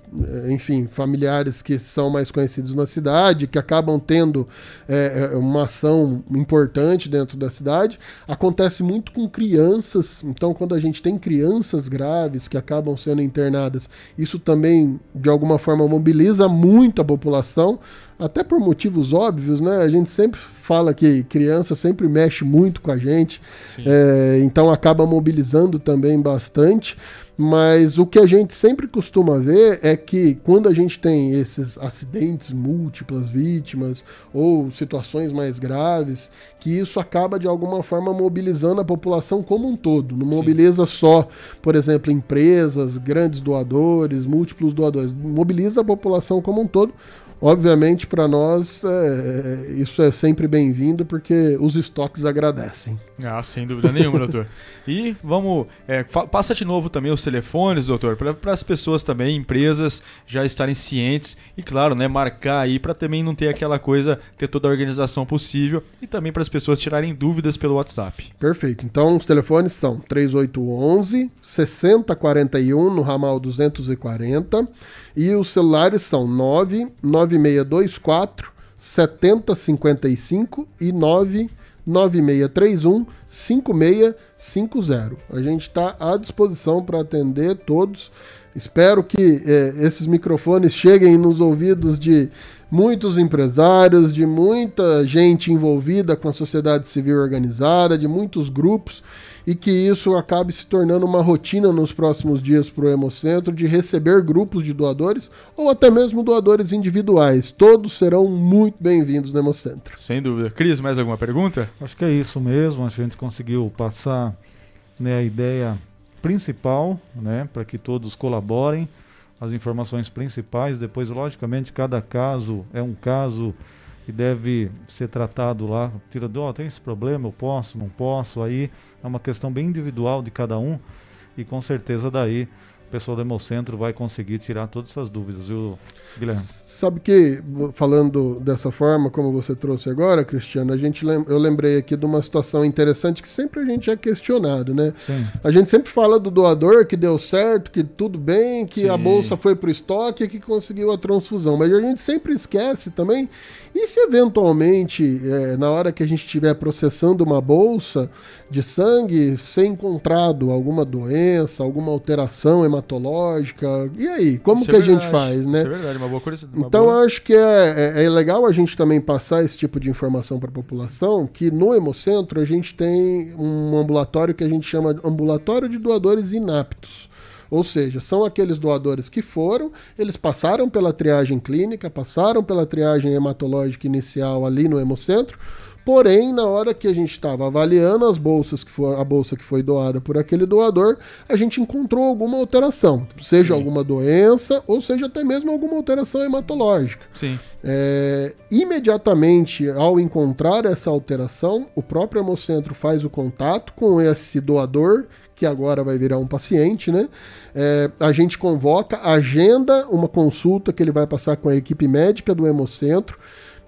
Speaker 6: enfim, familiares que são mais conhecidos na cidade, que acabam tendo é, é, uma ação importante dentro da cidade. Acontece muito com crianças, então, quando a gente tem crianças graves que acabam sendo internadas, isso também, de alguma forma, mobiliza muito a população até por motivos óbvios, né? A gente sempre fala que criança sempre mexe muito com a gente, é, então acaba mobilizando também bastante. Mas o que a gente sempre costuma ver é que quando a gente tem esses acidentes, múltiplas vítimas ou situações mais graves, que isso acaba de alguma forma mobilizando a população como um todo. Não mobiliza Sim. só, por exemplo, empresas, grandes doadores, múltiplos doadores. Mobiliza a população como um todo Obviamente, para nós, é, isso é sempre bem-vindo, porque os estoques agradecem.
Speaker 1: Ah, sem dúvida nenhuma, doutor. E vamos. É, passa de novo também os telefones, doutor, para as pessoas também, empresas, já estarem cientes e, claro, né, marcar aí para também não ter aquela coisa, ter toda a organização possível e também para as pessoas tirarem dúvidas pelo WhatsApp.
Speaker 6: Perfeito. Então, os telefones são 3811 6041 no ramal 240 e os celulares são 99624 7055 e 99631 5650. A gente está à disposição para atender todos. Espero que eh, esses microfones cheguem nos ouvidos de muitos empresários, de muita gente envolvida com a sociedade civil organizada, de muitos grupos e que isso acabe se tornando uma rotina nos próximos dias para o Hemocentro de receber grupos de doadores ou até mesmo doadores individuais. Todos serão muito bem-vindos no Hemocentro.
Speaker 1: Sem dúvida. Cris, mais alguma pergunta?
Speaker 2: Acho que é isso mesmo. Acho que a gente conseguiu passar né, a ideia principal né, para que todos colaborem, as informações principais. Depois, logicamente, cada caso é um caso que deve ser tratado lá. Tira, oh, tem esse problema, eu posso, não posso. Aí é uma questão bem individual de cada um e com certeza daí o pessoal do Hemocentro vai conseguir tirar todas essas dúvidas, viu, Guilherme?
Speaker 6: Sabe que, falando dessa forma, como você trouxe agora, Cristiano, a gente lem eu lembrei aqui de uma situação interessante que sempre a gente é questionado, né?
Speaker 2: Sim.
Speaker 6: A gente sempre fala do doador que deu certo, que tudo bem, que Sim. a bolsa foi para o estoque e que conseguiu a transfusão. Mas a gente sempre esquece também e se eventualmente, é, na hora que a gente estiver processando uma bolsa de sangue, ser encontrado alguma doença, alguma alteração hematológica, e aí? Como Isso que é a gente faz, né? Isso
Speaker 1: é verdade, uma boa coisa.
Speaker 6: Uma então,
Speaker 1: boa...
Speaker 6: acho que é, é, é, legal a gente também passar esse tipo de informação para a população, que no Hemocentro a gente tem um ambulatório que a gente chama de ambulatório de doadores inaptos. Ou seja, são aqueles doadores que foram, eles passaram pela triagem clínica, passaram pela triagem hematológica inicial ali no hemocentro, Porém, na hora que a gente estava avaliando as bolsas que foi a bolsa que foi doada por aquele doador, a gente encontrou alguma alteração, seja Sim. alguma doença ou seja até mesmo alguma alteração hematológica.
Speaker 1: Sim.
Speaker 6: É, imediatamente ao encontrar essa alteração, o próprio hemocentro faz o contato com esse doador que agora vai virar um paciente, né? É, a gente convoca, agenda uma consulta que ele vai passar com a equipe médica do Hemocentro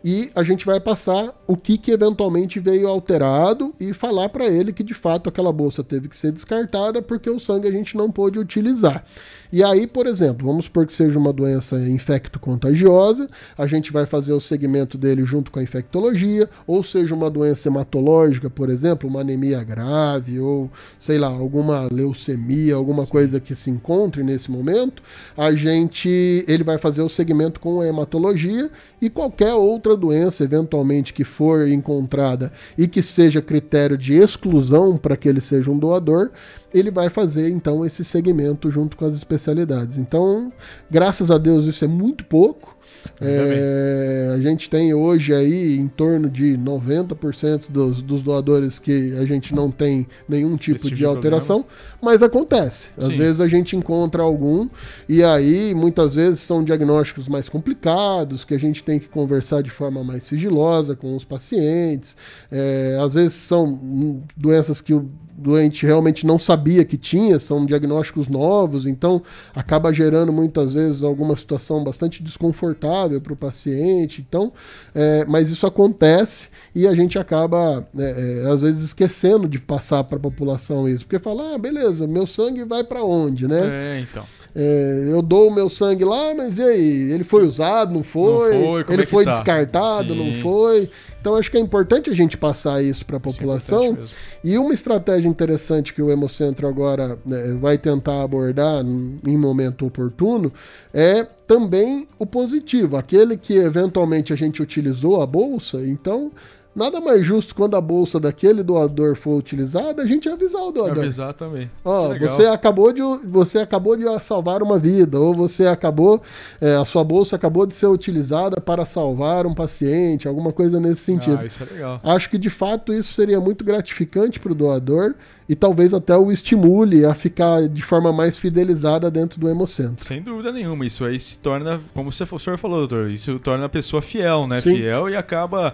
Speaker 6: e a gente vai passar o que, que eventualmente veio alterado e falar para ele que de fato aquela bolsa teve que ser descartada porque o sangue a gente não pôde utilizar. E aí, por exemplo, vamos supor que seja uma doença infecto-contagiosa, a gente vai fazer o segmento dele junto com a infectologia, ou seja uma doença hematológica, por exemplo, uma anemia grave, ou sei lá, alguma leucemia, alguma Sim. coisa que se encontre nesse momento, a gente ele vai fazer o segmento com a hematologia e qualquer outra doença eventualmente que for encontrada e que seja critério de exclusão para que ele seja um doador, ele vai fazer então esse segmento junto com as especialidades. Então, graças a Deus, isso é muito pouco. É, a gente tem hoje aí em torno de 90% dos, dos doadores que a gente não tem nenhum tipo Esse de alteração, problema. mas acontece. Às Sim. vezes a gente encontra algum e aí muitas vezes são diagnósticos mais complicados, que a gente tem que conversar de forma mais sigilosa com os pacientes. É, às vezes são doenças que o doente realmente não sabia que tinha, são diagnósticos novos, então acaba gerando muitas vezes alguma situação bastante desconfortável para o paciente. Então, é, mas isso acontece e a gente acaba, é, é, às vezes, esquecendo de passar para a população isso, porque fala, ah, beleza, meu sangue vai para onde, né?
Speaker 1: É, então.
Speaker 6: É, eu dou o meu sangue lá, mas e aí? Ele foi usado, não foi? Não foi ele é foi tá? descartado, Sim. não foi? Então acho que é importante a gente passar isso para a é população. É e uma estratégia interessante que o Hemocentro agora né, vai tentar abordar em momento oportuno é também o positivo, aquele que eventualmente a gente utilizou a bolsa, então nada mais justo quando a bolsa daquele doador for utilizada, a gente avisar o doador.
Speaker 1: Avisar também.
Speaker 6: Ó, você acabou de você acabou de salvar uma vida ou você acabou é, a sua bolsa acabou de ser utilizada para salvar um paciente, alguma coisa nesse sentido.
Speaker 1: Ah, isso é legal.
Speaker 6: Acho que de fato isso seria muito gratificante para o doador e talvez até o estimule a ficar de forma mais fidelizada dentro do Hemocentro.
Speaker 1: Sem dúvida nenhuma, isso aí se torna, como o senhor falou, doutor, isso torna a pessoa fiel, né?
Speaker 6: Sim.
Speaker 1: Fiel e acaba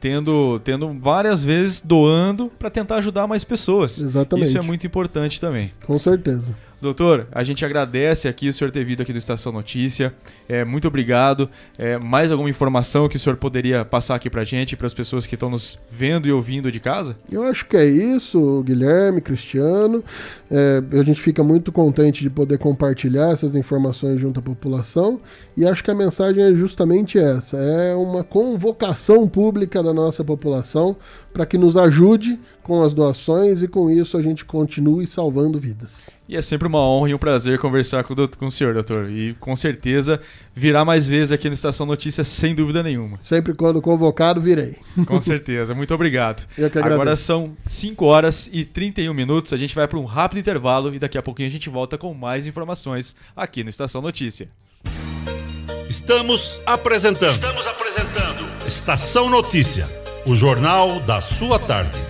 Speaker 1: tendo, tendo várias vezes doando para tentar ajudar mais pessoas.
Speaker 6: Exatamente.
Speaker 1: Isso é muito importante também.
Speaker 6: Com certeza.
Speaker 1: Doutor, a gente agradece aqui o senhor ter vindo aqui do Estação Notícia. É, muito obrigado. É, mais alguma informação que o senhor poderia passar aqui pra gente, para as pessoas que estão nos vendo e ouvindo de casa?
Speaker 6: Eu acho que é isso, Guilherme, Cristiano. É, a gente fica muito contente de poder compartilhar essas informações junto à população. E acho que a mensagem é justamente essa: é uma convocação pública da nossa população para que nos ajude com as doações e com isso a gente continue salvando vidas.
Speaker 1: E é sempre uma honra e um prazer conversar com o, doutor, com o senhor, doutor. E com certeza virá mais vezes aqui no Estação Notícias, sem dúvida nenhuma.
Speaker 6: Sempre quando convocado, virei.
Speaker 1: Com certeza. Muito obrigado.
Speaker 6: Eu que
Speaker 1: Agora são 5 horas e 31 minutos. A gente vai para um rápido intervalo e daqui a pouquinho a gente volta com mais informações aqui no Estação Notícia.
Speaker 8: Estamos apresentando. Estamos apresentando. Estação Notícia, o jornal da sua tarde.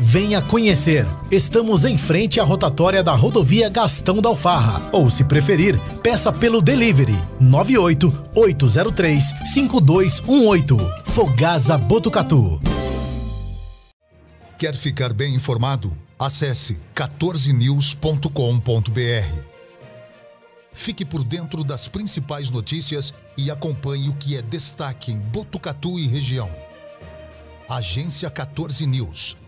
Speaker 4: Venha conhecer. Estamos em frente à rotatória da rodovia Gastão da Alfarra. Ou, se preferir, peça pelo delivery 98 803 5218. Fogasa Botucatu.
Speaker 9: Quer ficar bem informado? Acesse 14news.com.br. Fique por dentro das principais notícias e acompanhe o que é destaque em Botucatu e região. Agência 14 News.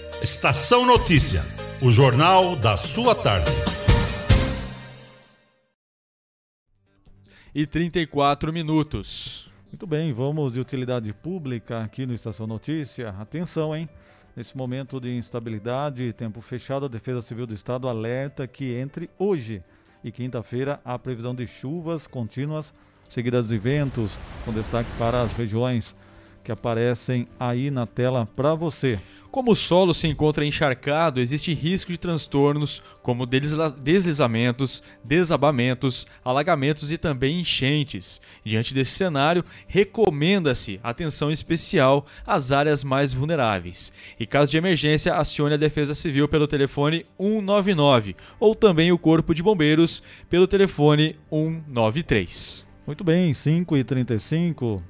Speaker 8: Estação Notícia, o jornal da sua tarde.
Speaker 1: E 34 minutos.
Speaker 2: Muito bem, vamos de utilidade pública aqui no Estação Notícia. Atenção, hein? Nesse momento de instabilidade, tempo fechado, a Defesa Civil do Estado alerta que entre hoje e quinta-feira há previsão de chuvas contínuas seguidas de ventos, com destaque para as regiões que aparecem aí na tela para você.
Speaker 1: Como o solo se encontra encharcado, existe risco de transtornos como deslizamentos, desabamentos, alagamentos e também enchentes. Diante desse cenário, recomenda-se atenção especial às áreas mais vulneráveis. E caso de emergência, acione a Defesa Civil pelo telefone 199 ou também o Corpo de Bombeiros pelo telefone 193.
Speaker 2: Muito bem, 5 e 35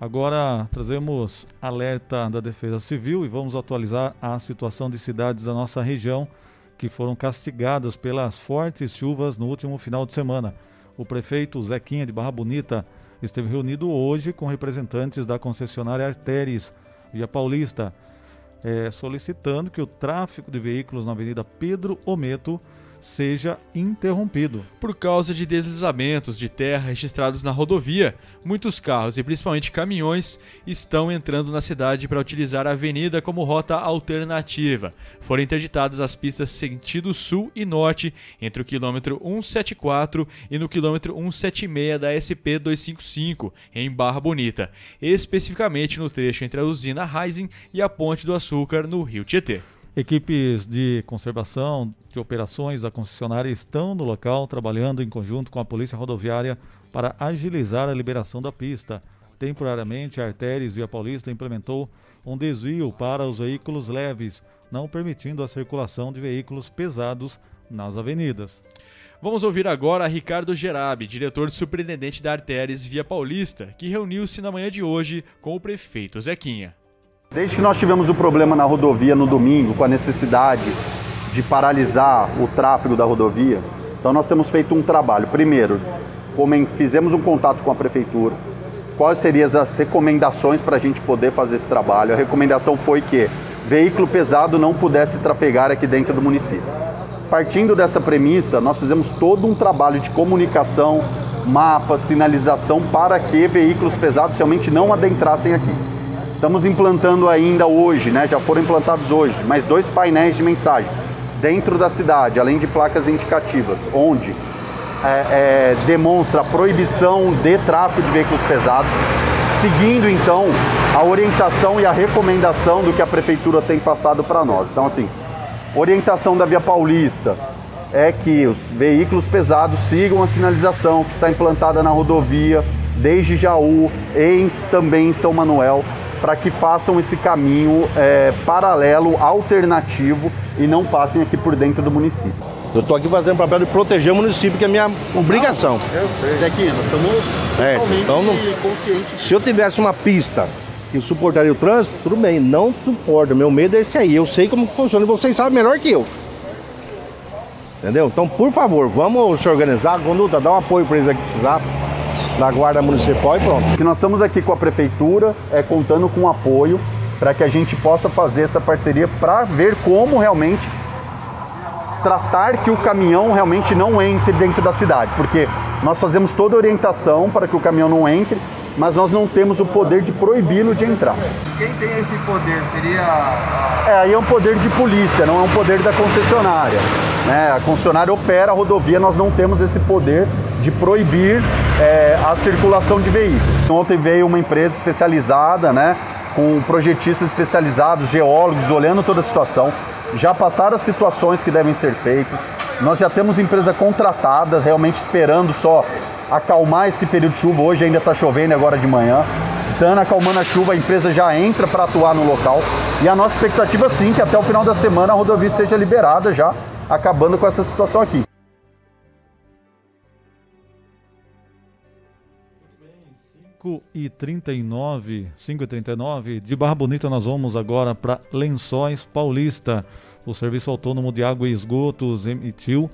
Speaker 2: Agora trazemos alerta da Defesa Civil e vamos atualizar a situação de cidades da nossa região que foram castigadas pelas fortes chuvas no último final de semana. O prefeito Zequinha de Barra Bonita esteve reunido hoje com representantes da concessionária Artéries Via Paulista, é, solicitando que o tráfego de veículos na Avenida Pedro Ometo seja interrompido.
Speaker 1: Por causa de deslizamentos de terra registrados na rodovia, muitos carros e principalmente caminhões estão entrando na cidade para utilizar a avenida como rota alternativa. Foram interditadas as pistas sentido sul e norte entre o quilômetro 174 e no quilômetro 176 da SP 255 em Barra Bonita, especificamente no trecho entre a usina Rising e a Ponte do Açúcar no Rio Tietê.
Speaker 2: Equipes de conservação de operações da concessionária estão no local trabalhando em conjunto com a Polícia Rodoviária para agilizar a liberação da pista. Temporariamente, a Artérias Via Paulista implementou um desvio para os veículos leves, não permitindo a circulação de veículos pesados nas avenidas.
Speaker 1: Vamos ouvir agora Ricardo Gerabi, diretor superintendente da Artérias Via Paulista, que reuniu-se na manhã de hoje com o prefeito Zequinha.
Speaker 10: Desde que nós tivemos o problema na rodovia no domingo, com a necessidade de paralisar o tráfego da rodovia, então nós temos feito um trabalho. Primeiro, fizemos um contato com a prefeitura, quais seriam as recomendações para a gente poder fazer esse trabalho. A recomendação foi que veículo pesado não pudesse trafegar aqui dentro do município. Partindo dessa premissa, nós fizemos todo um trabalho de comunicação, mapa, sinalização para que veículos pesados realmente não adentrassem aqui. Estamos implantando ainda hoje, né? Já foram implantados hoje, mais dois painéis de mensagem dentro da cidade, além de placas indicativas, onde é, é, demonstra a proibição de tráfego de veículos pesados, seguindo então a orientação e a recomendação do que a prefeitura tem passado para nós. Então, assim, orientação da Via Paulista é que os veículos pesados sigam a sinalização que está implantada na rodovia desde Jaú e também em São Manuel para que façam esse caminho é, paralelo, alternativo e não passem aqui por dentro do município.
Speaker 11: Eu estou aqui fazendo o papel de proteger o município, que é a minha obrigação.
Speaker 10: Eu sei. Aqui, nós estamos
Speaker 11: é, totalmente então não, conscientes. Se eu tivesse uma pista que suportaria o trânsito, tudo bem, não suporta. Meu medo é esse aí. Eu sei como funciona e vocês sabem melhor que eu. Entendeu? Então, por favor, vamos se organizar. Conduta, dá um apoio para eles aqui precisar da Guarda Municipal e pronto.
Speaker 10: Que nós estamos aqui com a Prefeitura, é, contando com apoio para que a gente possa fazer essa parceria para ver como realmente tratar que o caminhão realmente não entre dentro da cidade, porque nós fazemos toda a orientação para que o caminhão não entre, mas nós não temos o poder de proibi-lo de entrar.
Speaker 12: Quem tem esse poder seria.
Speaker 10: É, aí é um poder de polícia, não é um poder da concessionária. Né? A concessionária opera a rodovia, nós não temos esse poder de proibir é, a circulação de veículos. Ontem veio uma empresa especializada, né, com projetistas especializados, geólogos, olhando toda a situação, já passaram as situações que devem ser feitas. Nós já temos empresa contratada, realmente esperando só acalmar esse período de chuva. Hoje ainda está chovendo agora de manhã. Dando, acalmando a chuva, a empresa já entra para atuar no local. E a nossa expectativa sim que até o final da semana a rodovia esteja liberada já, acabando com essa situação aqui.
Speaker 2: 5 e 39, 5 e 39, de Barra Bonita nós vamos agora para Lençóis Paulista. O Serviço Autônomo de Água e Esgotos emitiu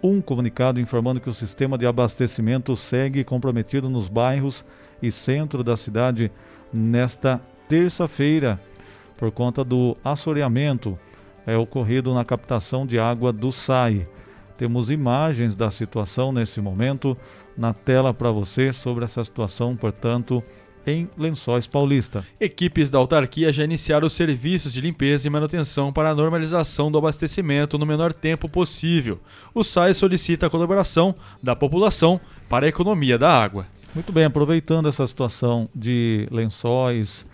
Speaker 2: um comunicado informando que o sistema de abastecimento segue comprometido nos bairros e centro da cidade nesta terça-feira. por conta do assoreamento é, ocorrido na captação de água do SAI. Temos imagens da situação nesse momento na tela para você sobre essa situação, portanto, em Lençóis Paulista.
Speaker 1: Equipes da autarquia já iniciaram os serviços de limpeza e manutenção para a normalização do abastecimento no menor tempo possível. O SAI solicita a colaboração da população para a economia da água.
Speaker 2: Muito bem, aproveitando essa situação de lençóis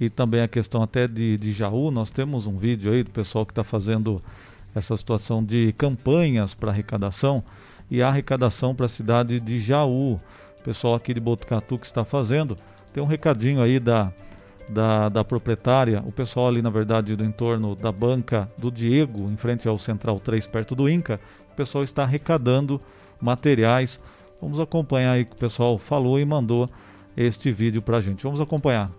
Speaker 2: e também a questão até de, de Jaú, nós temos um vídeo aí do pessoal que está fazendo essa situação de campanhas para arrecadação e a arrecadação para a cidade de Jaú. O pessoal aqui de Botucatu que está fazendo. Tem um recadinho aí da, da, da, proprietária, o pessoal ali, na verdade, do entorno da banca do Diego, em frente ao Central 3, perto do Inca. O pessoal está arrecadando materiais. Vamos acompanhar aí o que o pessoal falou e mandou este vídeo para a gente. Vamos acompanhar.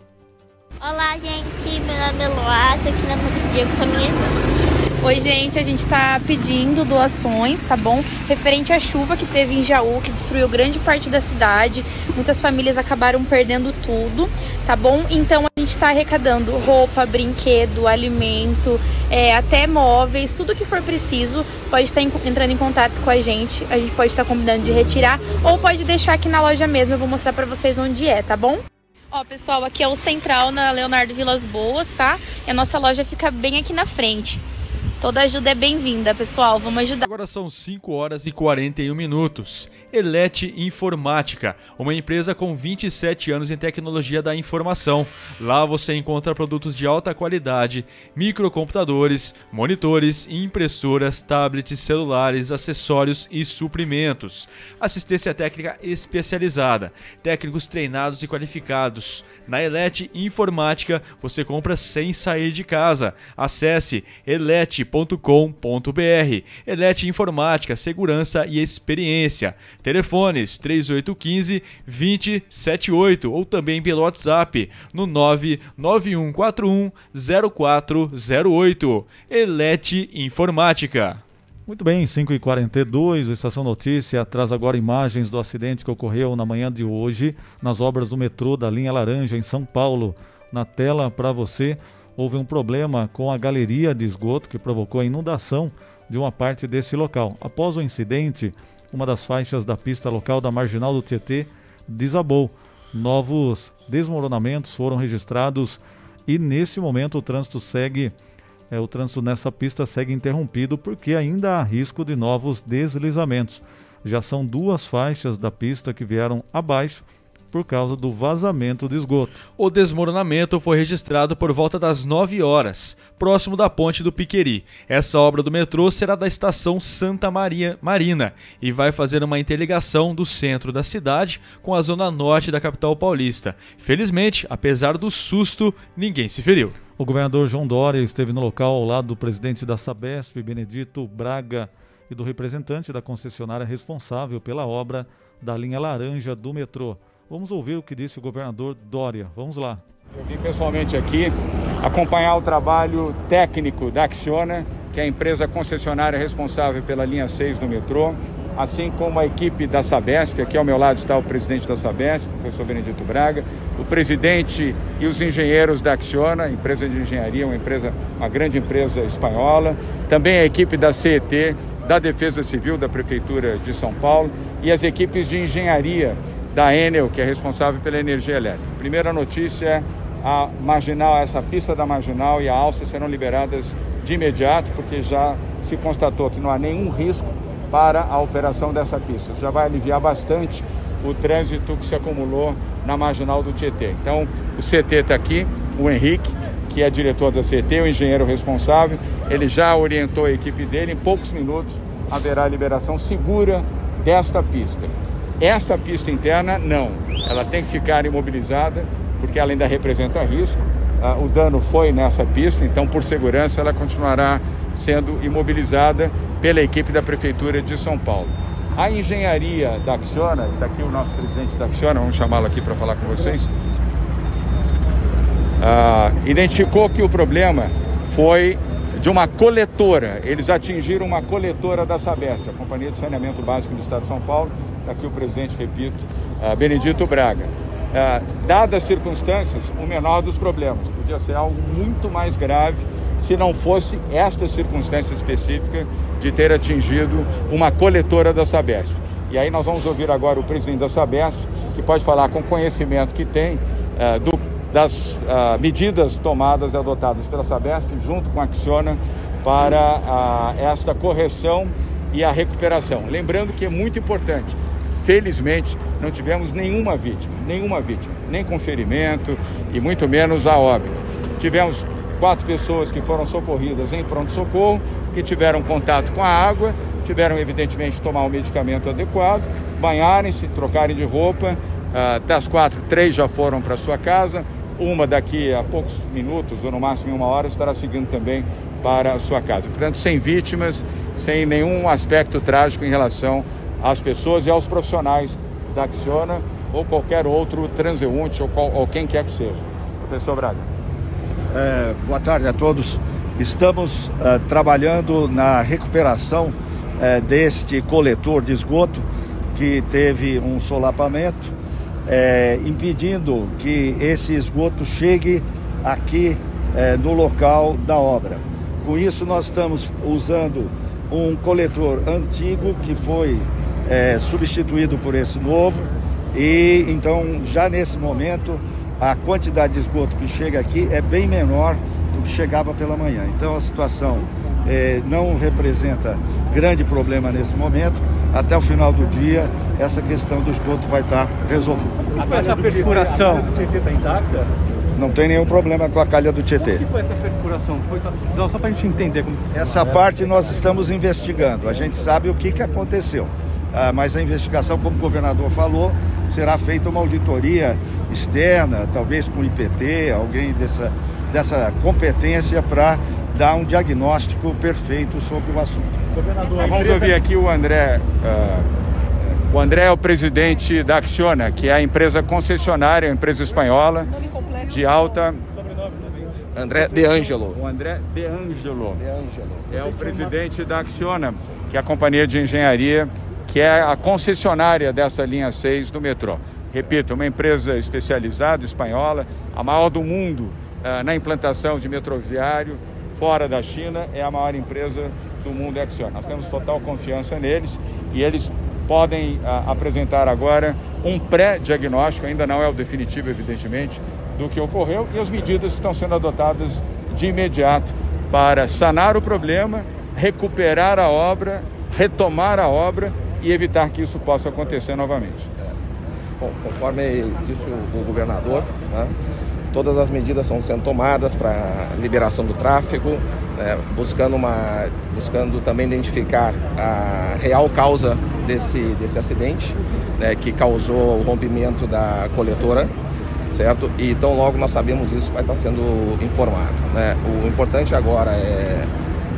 Speaker 13: Olá, gente. Meu nome é Loata, aqui na banca do Diego com a minha irmã. Oi, gente, a gente está pedindo doações, tá bom? Referente à chuva que teve em Jaú, que destruiu grande parte da cidade, muitas famílias acabaram perdendo tudo, tá bom? Então a gente está arrecadando roupa, brinquedo, alimento, é, até móveis, tudo que for preciso, pode estar entrando em contato com a gente, a gente pode estar combinando de retirar ou pode deixar aqui na loja mesmo, eu vou mostrar para vocês onde é, tá bom? Ó, pessoal, aqui é o Central na Leonardo Vilas Boas, tá? E a nossa loja fica bem aqui na frente. Toda ajuda é bem-vinda, pessoal. Vamos ajudar.
Speaker 1: Agora são 5 horas e 41 minutos. Elete Informática, uma empresa com 27 anos em tecnologia da informação. Lá você encontra produtos de alta qualidade, microcomputadores, monitores, impressoras, tablets, celulares, acessórios e suprimentos. Assistência técnica especializada, técnicos treinados e qualificados. Na Elete Informática você compra sem sair de casa. Acesse elete.com elete.com.br. Elete Informática, Segurança e Experiência. Telefones 3815 2078 ou também pelo WhatsApp no 99141 0408. Elete Informática.
Speaker 2: Muito bem, 5h42, Estação Notícia traz agora imagens do acidente que ocorreu na manhã de hoje nas obras do metrô da linha Laranja em São Paulo. Na tela para você houve um problema com a galeria de esgoto que provocou a inundação de uma parte desse local. Após o incidente, uma das faixas da pista local da Marginal do Tietê desabou. Novos desmoronamentos foram registrados e nesse momento o trânsito segue é, o trânsito nessa pista segue interrompido porque ainda há risco de novos deslizamentos. Já são duas faixas da pista que vieram abaixo por causa do vazamento de esgoto.
Speaker 1: O desmoronamento foi registrado por volta das 9 horas, próximo da ponte do Piqueri. Essa obra do metrô será da estação Santa Maria Marina e vai fazer uma interligação do centro da cidade com a zona norte da capital paulista. Felizmente, apesar do susto, ninguém se feriu.
Speaker 2: O governador João Dória esteve no local ao lado do presidente da Sabesp, Benedito Braga, e do representante da concessionária responsável pela obra da linha laranja do metrô. Vamos ouvir o que disse o governador Dória. Vamos lá.
Speaker 14: Eu vim pessoalmente aqui acompanhar o trabalho técnico da Acciona, que é a empresa concessionária responsável pela linha 6 do metrô, assim como a equipe da Sabesp. Aqui ao meu lado está o presidente da Sabesp, o professor Benedito Braga, o presidente e os engenheiros da Acciona, empresa de engenharia, uma empresa, uma grande empresa espanhola, também a equipe da CET, da Defesa Civil da Prefeitura de São Paulo e as equipes de engenharia da Enel, que é responsável pela energia elétrica. Primeira notícia a marginal, essa pista da marginal e a alça serão liberadas de imediato, porque já se constatou que não há nenhum risco para a operação dessa pista. Já vai aliviar bastante o trânsito que se acumulou na marginal do Tietê. Então, o CT está aqui, o Henrique, que é diretor da CT, o engenheiro responsável, ele já orientou a equipe dele, em poucos minutos haverá liberação segura desta pista. Esta pista interna, não. Ela tem que ficar imobilizada, porque ela ainda representa risco. Ah, o dano foi nessa pista, então, por segurança, ela continuará sendo imobilizada pela equipe da Prefeitura de São Paulo. A engenharia da Acciona, está aqui o nosso presidente da Acciona, vamos chamá-lo aqui para falar com vocês, ah, identificou que o problema foi de uma coletora. Eles atingiram uma coletora da Sabesp, a Companhia de Saneamento Básico do Estado de São Paulo, aqui o presidente, repito, uh, Benedito Braga. é, dadas as circunstâncias, o menor dos problemas. Podia ser algo muito mais grave se não fosse esta circunstância específica de ter atingido uma coletora da Sabesp. E aí nós vamos ouvir agora o presidente da Sabesp, que pode falar com conhecimento que tem é, do, das uh, medidas tomadas e adotadas pela Sabesp junto com a Acciona para uh, esta correção e a recuperação. Lembrando que é muito importante, felizmente não tivemos nenhuma vítima, nenhuma vítima, nem com ferimento e muito menos a óbito. Tivemos quatro pessoas que foram socorridas em pronto-socorro, que tiveram contato com a água, tiveram evidentemente tomar o medicamento adequado, banharem-se, trocarem de roupa. Uh, das quatro, três já foram para sua casa, uma daqui a poucos minutos, ou no máximo uma hora, estará seguindo também para a sua casa. Portanto, sem vítimas, sem nenhum aspecto trágico em relação às pessoas e aos profissionais da Acciona ou qualquer outro transeunte ou, qual, ou quem quer que seja. Professor Braga.
Speaker 15: É, boa tarde a todos. Estamos uh, trabalhando na recuperação uh, deste coletor de esgoto que teve um solapamento, uh, impedindo que esse esgoto chegue aqui no local da obra. Com isso, nós estamos usando um coletor antigo que foi é, substituído por esse novo. E então, já nesse momento, a quantidade de esgoto que chega aqui é bem menor do que chegava pela manhã. Então, a situação é, não representa grande problema nesse momento. Até o final do dia, essa questão do esgoto vai estar resolvida.
Speaker 16: Essa perfuração está intacta?
Speaker 15: Não tem nenhum problema com a calha do Tietê.
Speaker 16: Como que foi essa perfuração? Foi, só para a gente entender como.
Speaker 15: Essa parte nós estamos investigando. A gente sabe o que, que aconteceu. Ah, mas a investigação, como o governador falou, será feita uma auditoria externa, talvez com o IPT, alguém dessa, dessa competência para dar um diagnóstico perfeito sobre o assunto.
Speaker 14: Governador, vamos ouvir aqui o André. Uh, o André é o presidente da Acciona, que é a empresa concessionária, a empresa espanhola de alta.
Speaker 17: André De Angelo.
Speaker 14: O André De Angelo. É o presidente da Acciona, que é a companhia de engenharia que é a concessionária dessa linha 6 do metrô. Repito, uma empresa especializada, espanhola, a maior do mundo uh, na implantação de metroviário, fora da China, é a maior empresa do mundo Axion. Nós temos total confiança neles e eles podem uh, apresentar agora um pré-diagnóstico, ainda não é o definitivo, evidentemente, do que ocorreu e as medidas que estão sendo adotadas de imediato para sanar o problema, recuperar a obra, retomar a obra e evitar que isso possa acontecer novamente.
Speaker 17: Bom, conforme disse o governador, né, todas as medidas estão sendo tomadas para liberação do tráfego, né, buscando, uma, buscando também identificar a real causa desse, desse acidente, né, que causou o rompimento da coletora, certo? E então logo nós sabemos isso vai estar sendo informado. Né? O importante agora é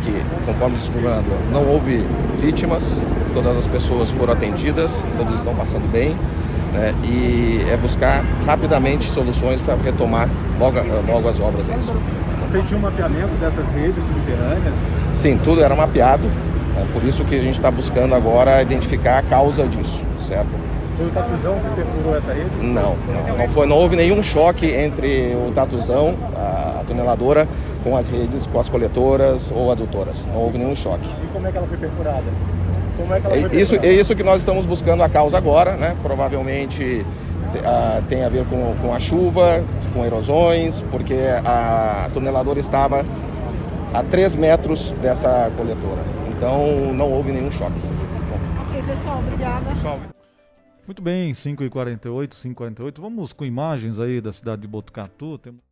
Speaker 17: que, conforme disse o governador, não houve vítimas, todas as pessoas foram atendidas, todos estão passando bem. Né, e é buscar rapidamente soluções para retomar logo, logo as obras. É.
Speaker 16: Você tinha um mapeamento dessas redes subterrâneas?
Speaker 17: Sim, tudo era mapeado, é por isso que a gente está buscando agora identificar a causa disso, certo?
Speaker 16: Foi o Tatuzão que perfurou essa rede?
Speaker 17: Não, não, não, foi, não houve nenhum choque entre o Tatuzão, a, a tuneladora, com as redes, com as coletoras ou adutoras. Não houve nenhum choque.
Speaker 16: E como é que ela foi perfurada?
Speaker 17: Como é que ela foi perfurada? Isso, é isso que nós estamos buscando a causa agora, né? Provavelmente uh, tem a ver com, com a chuva, com erosões, porque a tuneladora estava a 3 metros dessa coletora. Então não houve nenhum choque.
Speaker 18: Ok, pessoal, obrigada. Pessoal.
Speaker 2: Muito bem, 5h48, 5h48. Vamos com imagens aí da cidade de Botucatu. Temos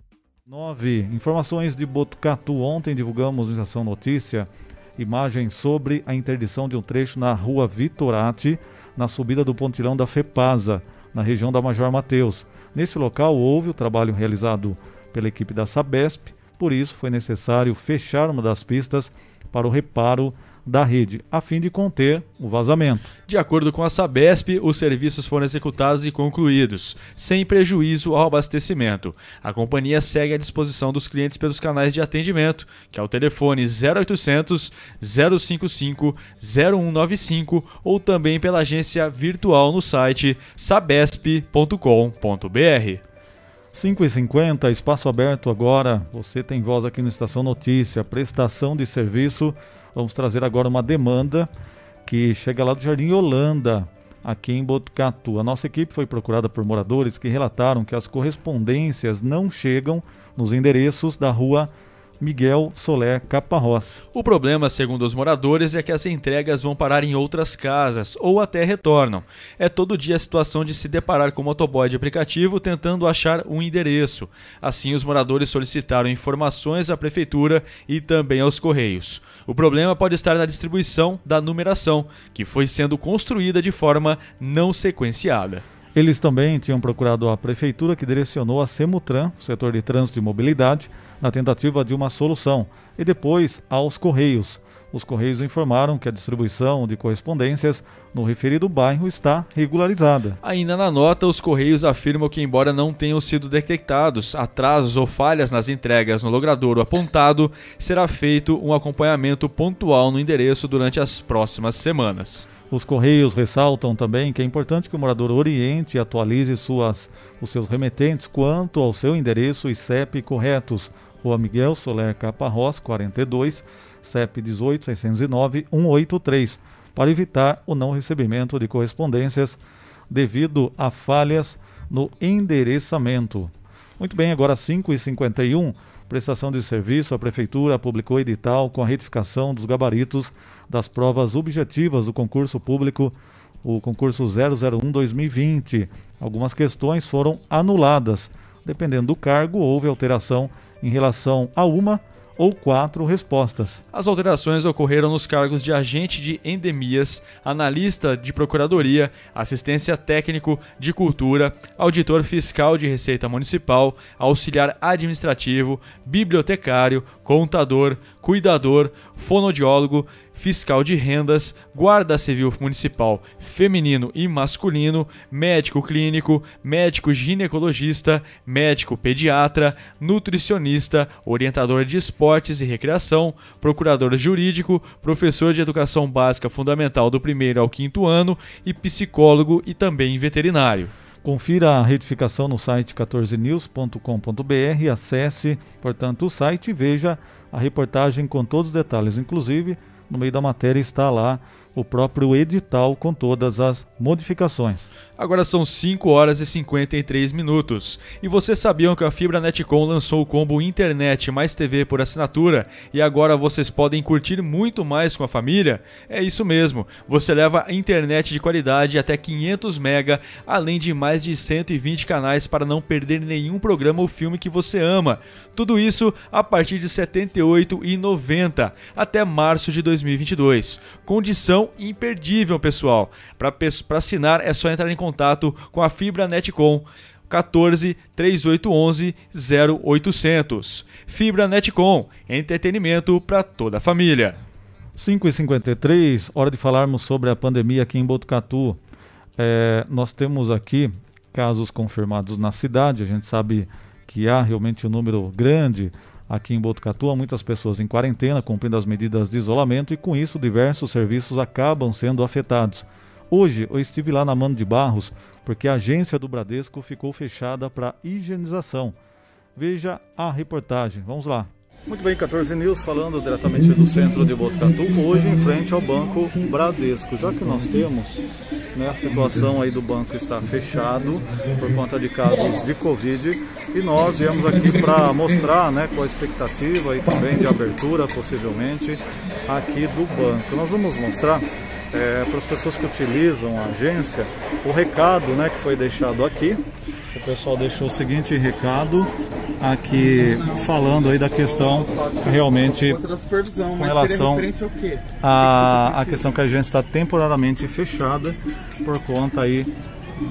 Speaker 2: 9. Informações de Botucatu. Ontem divulgamos na Ação Notícia imagens sobre a interdição de um trecho na rua Vitorati, na subida do pontilhão da FEPASA, na região da Major Mateus. Nesse local houve o trabalho realizado pela equipe da Sabesp, por isso foi necessário fechar uma das pistas para o reparo da rede, a fim de conter o vazamento.
Speaker 1: De acordo com a Sabesp, os serviços foram executados e concluídos, sem prejuízo ao abastecimento. A companhia segue à disposição dos clientes pelos canais de atendimento, que é o telefone 0800 055 0195 ou também pela agência virtual no site sabesp.com.br.
Speaker 2: 5h50, espaço aberto agora. Você tem voz aqui no Estação Notícia, prestação de serviço Vamos trazer agora uma demanda que chega lá do Jardim Holanda, aqui em Botucatu. A nossa equipe foi procurada por moradores que relataram que as correspondências não chegam nos endereços da rua Miguel Soler Caparrós.
Speaker 1: O problema, segundo os moradores, é que as entregas vão parar em outras casas ou até retornam. É todo dia a situação de se deparar com o motoboy de aplicativo tentando achar um endereço. Assim, os moradores solicitaram informações à prefeitura e também aos correios. O problema pode estar na distribuição da numeração, que foi sendo construída de forma não sequenciada.
Speaker 2: Eles também tinham procurado a prefeitura que direcionou a Semutran, setor de trânsito e mobilidade, na tentativa de uma solução, e depois aos Correios. Os Correios informaram que a distribuição de correspondências no referido bairro está regularizada.
Speaker 1: Ainda na nota, os Correios afirmam que, embora não tenham sido detectados atrasos ou falhas nas entregas no logradouro apontado, será feito um acompanhamento pontual no endereço durante as próximas semanas.
Speaker 2: Os Correios ressaltam também que é importante que o morador oriente e atualize suas, os seus remetentes quanto ao seu endereço e CEP corretos. Rua Miguel Soler Caparrós, 42, CEP 18 609 183, para evitar o não recebimento de correspondências devido a falhas no endereçamento. Muito bem, agora 5h51, prestação de serviço, a Prefeitura publicou edital com a retificação dos gabaritos das provas objetivas do concurso público, o concurso 001-2020. Algumas questões foram anuladas. Dependendo do cargo, houve alteração em relação a uma ou quatro respostas.
Speaker 1: As alterações ocorreram nos cargos de agente de endemias, analista de procuradoria, assistência técnico de cultura, auditor fiscal de Receita Municipal, auxiliar administrativo, bibliotecário, contador, cuidador, fonodiólogo, fiscal de rendas, guarda civil municipal feminino e masculino, médico clínico, médico ginecologista, médico pediatra, nutricionista, orientador de esportes e recreação, procurador jurídico, professor de educação básica fundamental do primeiro ao quinto ano e psicólogo e também veterinário.
Speaker 2: Confira a retificação no site 14news.com.br, acesse, portanto, o site e veja a reportagem com todos os detalhes, inclusive no meio da matéria está lá o próprio edital com todas as modificações.
Speaker 1: Agora são 5 horas e 53 minutos. E vocês sabiam que a Fibra Netcom lançou o combo internet mais TV por assinatura e agora vocês podem curtir muito mais com a família? É isso mesmo. Você leva internet de qualidade até 500 mega, além de mais de 120 canais para não perder nenhum programa ou filme que você ama. Tudo isso a partir de R$ 78,90 até março de 2022. Condição imperdível, pessoal. Para assinar é só entrar em contato com a Fibra Netcom. 14 3811 0800. Fibra Netcom, entretenimento para toda a família.
Speaker 2: 5h53, hora de falarmos sobre a pandemia aqui em Botucatu. É, nós temos aqui casos confirmados na cidade, a gente sabe que há realmente um número grande Aqui em Botucatu há muitas pessoas em quarentena, cumprindo as medidas de isolamento e com isso diversos serviços acabam sendo afetados. Hoje eu estive lá na Mano de Barros porque a agência do Bradesco ficou fechada para higienização. Veja a reportagem. Vamos lá. Muito bem, 14 News falando diretamente do centro de Botucatu, hoje em frente ao Banco Bradesco, já que nós temos né, a situação aí do banco está fechado por conta de casos de Covid e nós viemos aqui para mostrar né, qual a expectativa e também de abertura possivelmente aqui do banco. Nós vamos mostrar é, para as pessoas que utilizam a agência o recado né, que foi deixado aqui. O pessoal deixou o seguinte recado aqui falando aí da questão realmente com relação à, à questão que a agência está temporariamente fechada por conta aí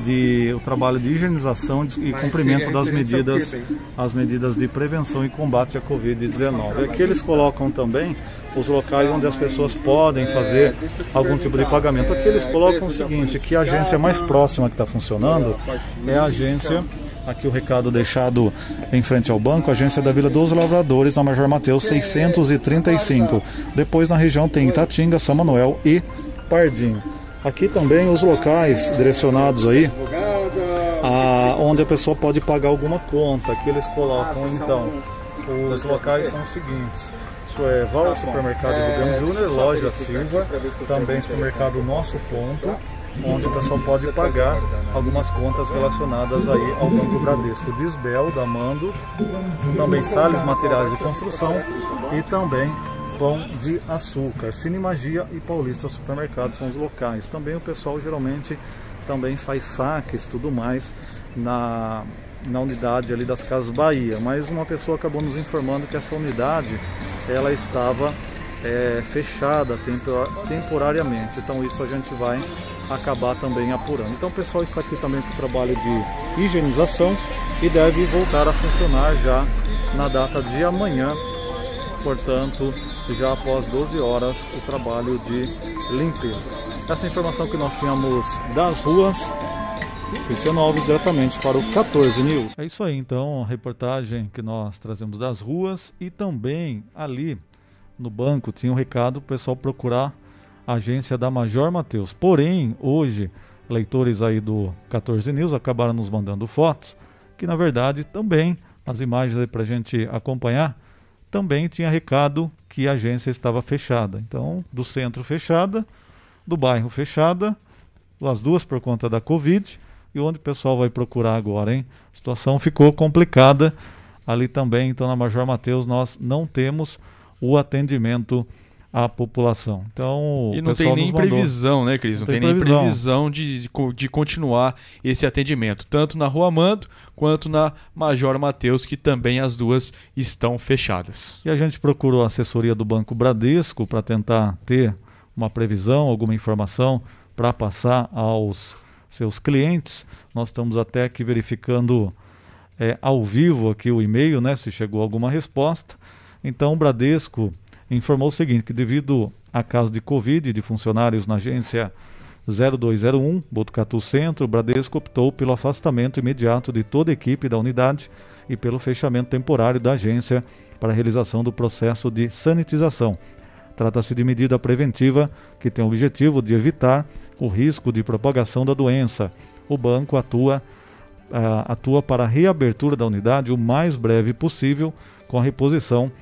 Speaker 2: de o trabalho de higienização e cumprimento das medidas, as medidas de prevenção e combate à Covid-19. Aqui eles colocam também os locais onde as pessoas podem fazer algum tipo de pagamento. Aqui eles colocam o seguinte, que a agência mais próxima que está funcionando é a agência Aqui o recado deixado em frente ao banco, agência da Vila dos Lavradores, na Major Mateus 635. Depois na região tem Itatinga, São Manuel e Pardim. Aqui também os locais direcionados aí, a, onde a pessoa pode pagar alguma conta. Aqui eles colocam então. Os locais são os seguintes. Isso é Val Supermercado Rubem Júnior, Loja Silva, também supermercado Nosso Ponto onde o pessoal pode pagar algumas contas relacionadas aí ao Banco Bradesco. Disbel, da Mando, também Sales Materiais de Construção e também Pão de Açúcar. Cine Magia e Paulista Supermercado são os locais. Também o pessoal geralmente também faz saques tudo mais na, na unidade ali das Casas Bahia. Mas uma pessoa acabou nos informando que essa unidade ela estava é, fechada temporariamente. Então isso a gente vai acabar também apurando. Então o pessoal está aqui também com o trabalho de higienização e deve voltar a funcionar já na data de amanhã, portanto, já após 12 horas o trabalho de limpeza. Essa é informação que nós tínhamos das ruas. Cristiano Alves diretamente para o 14 News. É isso aí, então, a reportagem que nós trazemos das ruas e também ali no banco tinha um recado para o pessoal procurar agência da Major Mateus. Porém, hoje, leitores aí do 14 News acabaram nos mandando fotos, que na verdade também, as imagens aí para a gente acompanhar, também tinha recado que a agência estava fechada. Então, do centro fechada, do bairro fechada, as duas por conta da Covid, e onde o pessoal vai procurar agora, hein? A situação ficou complicada ali também, então na Major Mateus nós não temos o atendimento a população. Então,
Speaker 1: e não tem nem previsão, né, Cris? Não, não, tem, tem nem previsão de, de continuar esse atendimento, tanto na Rua Mando quanto na Major Mateus, que também as duas estão fechadas.
Speaker 2: E a gente procurou a assessoria do Banco Bradesco para tentar ter uma previsão, alguma informação para passar aos seus clientes. Nós estamos até aqui verificando é, ao vivo aqui o e-mail, né, se chegou alguma resposta. Então, o Bradesco informou o seguinte, que devido a caso de Covid de funcionários na agência 0201, Botucatu Centro, o Bradesco optou pelo afastamento imediato de toda a equipe da unidade e pelo fechamento temporário da agência para a realização do processo de sanitização. Trata-se de medida preventiva que tem o objetivo de evitar o risco de propagação da doença. O banco atua, uh, atua para a reabertura da unidade o mais breve possível, com a reposição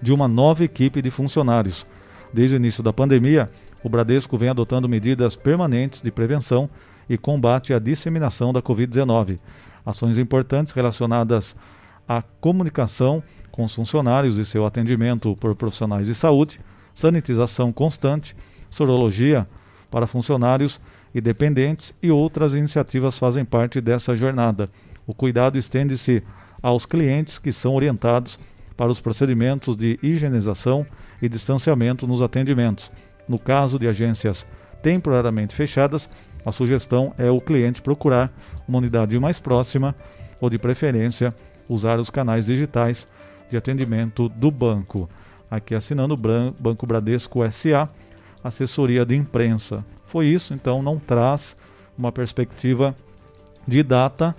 Speaker 2: de uma nova equipe de funcionários. Desde o início da pandemia, o Bradesco vem adotando medidas permanentes de prevenção e combate à disseminação da Covid-19. Ações importantes relacionadas à comunicação com os funcionários e seu atendimento por profissionais de saúde, sanitização constante, sorologia para funcionários e dependentes e outras iniciativas fazem parte dessa jornada. O cuidado estende-se aos clientes que são orientados para os procedimentos de higienização e distanciamento nos atendimentos. No caso de agências temporariamente fechadas, a sugestão é o cliente procurar uma unidade mais próxima ou, de preferência, usar os canais digitais de atendimento do banco. Aqui assinando o Banco Bradesco SA, assessoria de imprensa. Foi isso, então não traz uma perspectiva de data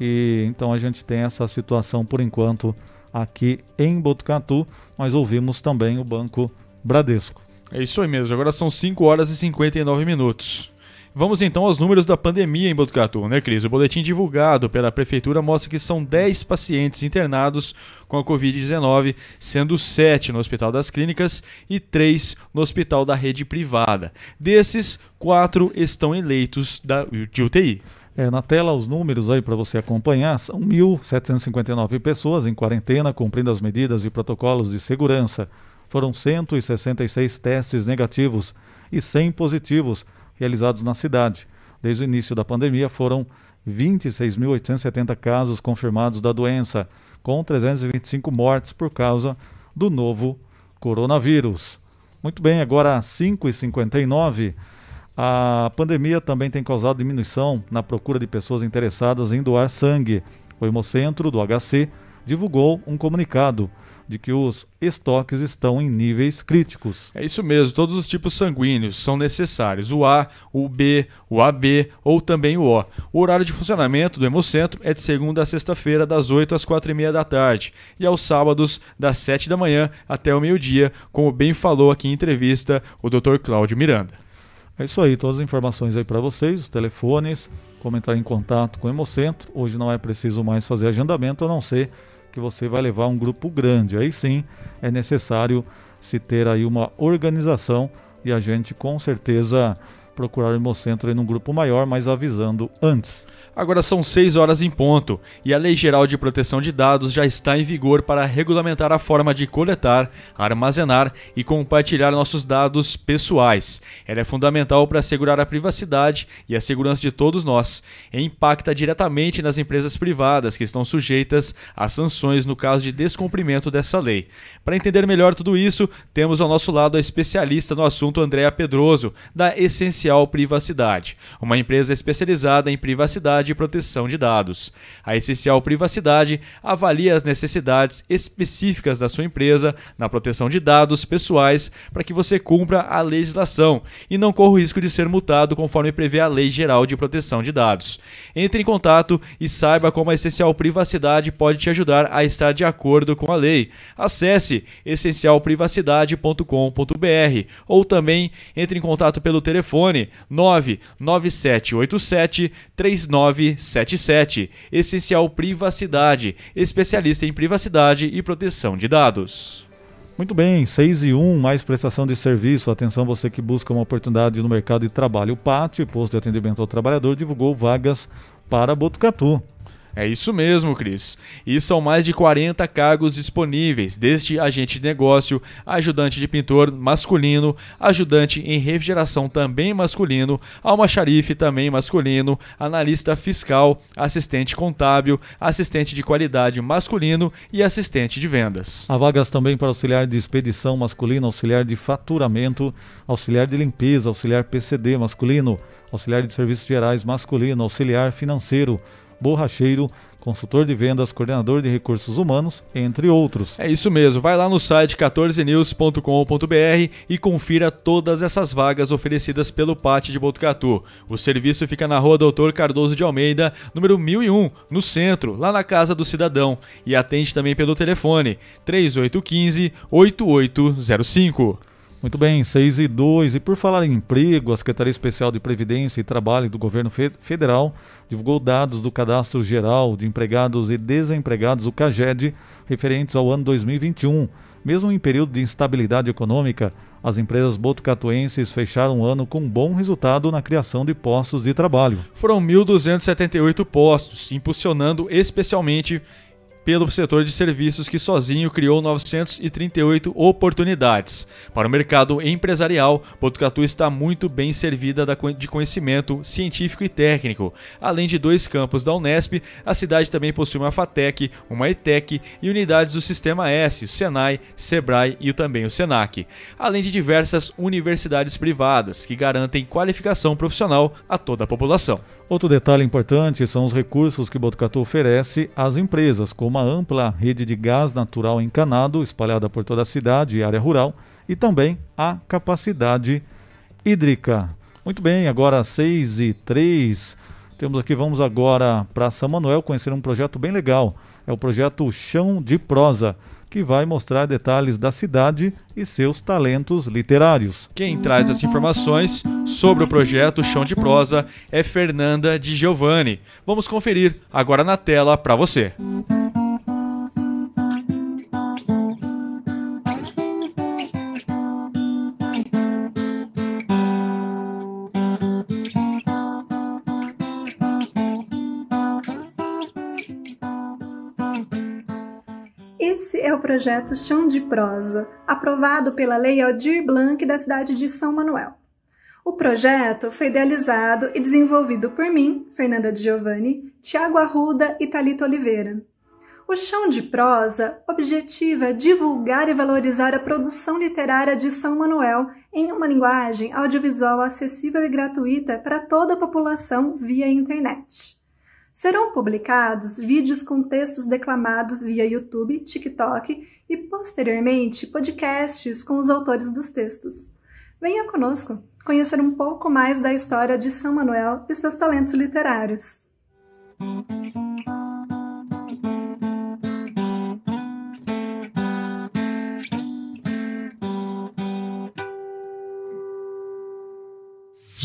Speaker 2: e então a gente tem essa situação por enquanto aqui em Botucatu, mas ouvimos também o Banco Bradesco.
Speaker 1: É isso aí mesmo, agora são 5 horas e 59 minutos. Vamos então aos números da pandemia em Botucatu, né, Cris? O boletim divulgado pela Prefeitura mostra que são 10 pacientes internados com a Covid-19, sendo 7 no Hospital das Clínicas e 3 no Hospital da Rede Privada. Desses, 4 estão eleitos da, de UTI.
Speaker 2: É, na tela os números aí para você acompanhar, são 1.759 pessoas em quarentena cumprindo as medidas e protocolos de segurança. Foram 166 testes negativos e 100 positivos realizados na cidade. Desde o início da pandemia foram 26.870 casos confirmados da doença, com 325 mortes por causa do novo coronavírus. Muito bem, agora às 5h59 A pandemia também tem causado diminuição na procura de pessoas interessadas em doar sangue. O Hemocentro do HC divulgou um comunicado de que os estoques estão em níveis críticos.
Speaker 1: É isso mesmo, todos os tipos sanguíneos são necessários, o A, o B, o AB ou também o O. O horário de funcionamento do Hemocentro é de segunda a sexta-feira, das 8 às 4 e meia da tarde, e aos sábados, das 7 da manhã até o meio-dia, como bem falou aqui em entrevista o Dr. Cláudio Miranda.
Speaker 2: É isso aí, todas as informações aí para vocês, os telefones, como entrar em contato com o Hemocentro. Hoje não é preciso mais fazer agendamento, a não ser que você vai levar um grupo grande. Aí sim é necessário se ter aí uma organização e a gente com certeza procurar o Hemocentro em um grupo maior, mas avisando antes.
Speaker 1: Agora são 6 horas em ponto e a Lei Geral de Proteção de Dados já está em vigor para regulamentar a forma de coletar, armazenar e compartilhar nossos dados pessoais. Ela é fundamental para assegurar a privacidade e a segurança de todos nós e impacta diretamente nas empresas privadas que estão sujeitas a sanções no caso de descumprimento dessa lei. Para entender melhor tudo isso, temos ao nosso lado a especialista no assunto Andréa Pedroso, da Essencial Privacidade, uma empresa especializada em privacidade e proteção de dados. A Essencial Privacidade avalia as necessidades específicas da sua empresa na proteção de dados pessoais para que você cumpra a legislação e não corra o risco de ser multado conforme prevê a Lei Geral de Proteção de Dados. Entre em contato e saiba como a Essencial Privacidade pode te ajudar a estar de acordo com a lei. Acesse essencialprivacidade.com.br ou também entre em contato pelo telefone 99787 3977. Essencial Privacidade, especialista em privacidade e proteção de dados.
Speaker 2: Muito bem, 6 e 1, mais prestação de serviço. Atenção você que busca uma oportunidade no mercado de trabalho. O PAT, Posto de Atendimento ao Trabalhador, divulgou vagas para Botucatu.
Speaker 1: É isso mesmo, Cris. E são mais de 40 cargos disponíveis, desde agente de negócio, ajudante de pintor masculino, ajudante em refrigeração também masculino, almoxarife também masculino, analista fiscal, assistente contábil, assistente de qualidade masculino e assistente de vendas.
Speaker 2: Há vagas também para auxiliar de expedição masculino, auxiliar de faturamento, auxiliar de limpeza, auxiliar PCD masculino, auxiliar de serviços gerais masculino, auxiliar financeiro borracheiro, consultor de vendas, coordenador de recursos humanos, entre outros.
Speaker 1: É isso mesmo, vai lá no site 14news.com.br e confira todas essas vagas oferecidas pelo PAT de Botucatu. O serviço fica na rua Doutor Cardoso de Almeida, número 1001, no centro, lá na Casa do Cidadão, e atende também pelo telefone 3815 8805.
Speaker 2: Muito bem, 6 e 2. E por falar em emprego, a Secretaria Especial de Previdência e Trabalho do Governo Federal divulgou dados do Cadastro Geral de Empregados e Desempregados, o CAGED, referentes ao ano 2021. Mesmo em período de instabilidade econômica, as empresas botucatuenses fecharam o ano com bom resultado na criação de postos de trabalho.
Speaker 1: Foram 1.278 postos, impulsionando especialmente pelo setor de serviços que sozinho criou 938 oportunidades. Para o mercado empresarial, Botucatu está muito bem servida de conhecimento científico e técnico. Além de dois campos da Unesp, a cidade também possui uma FATEC, uma ETEC e unidades do Sistema S, o Senai, Sebrae e também o Senac. Além de diversas universidades privadas que garantem qualificação profissional a toda a população.
Speaker 2: Outro detalhe importante são os recursos que Botucatu oferece às empresas, como a ampla rede de gás natural encanado espalhada por toda a cidade e área rural, e também a capacidade hídrica. Muito bem, agora 6 e 3. Temos aqui, vamos agora para São Manuel conhecer um projeto bem legal. É o projeto Chão de Prosa que vai mostrar detalhes da cidade e seus talentos literários.
Speaker 1: Quem traz as informações sobre o projeto Chão de Prosa é Fernanda de Giovanni. Vamos conferir agora na tela para você.
Speaker 19: É o projeto Chão de Prosa, aprovado pela Lei Aldir Blanc da cidade de São Manuel. O projeto foi idealizado e desenvolvido por mim, Fernanda Giovanni, Tiago Arruda e Talita Oliveira. O Chão de Prosa objetiva divulgar e valorizar a produção literária de São Manuel em uma linguagem audiovisual acessível e gratuita para toda a população via internet. Serão publicados vídeos com textos declamados via YouTube, TikTok e, posteriormente, podcasts com os autores dos textos. Venha conosco conhecer um pouco mais da história de São Manuel e seus talentos literários.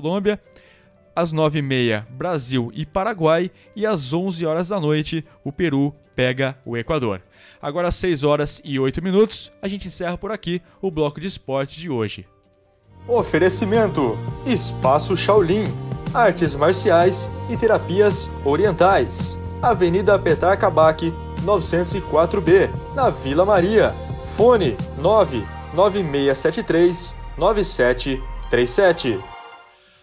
Speaker 1: Colômbia, às 9h30, Brasil e Paraguai, e às 11 horas da noite, o Peru pega o Equador. Agora às 6 horas e 8 minutos, a gente encerra por aqui o bloco de esporte de hoje. Oferecimento: Espaço Shaolin, Artes Marciais e Terapias Orientais. Avenida Petar Kabak, 904B, na Vila Maria. Fone 99673 9737.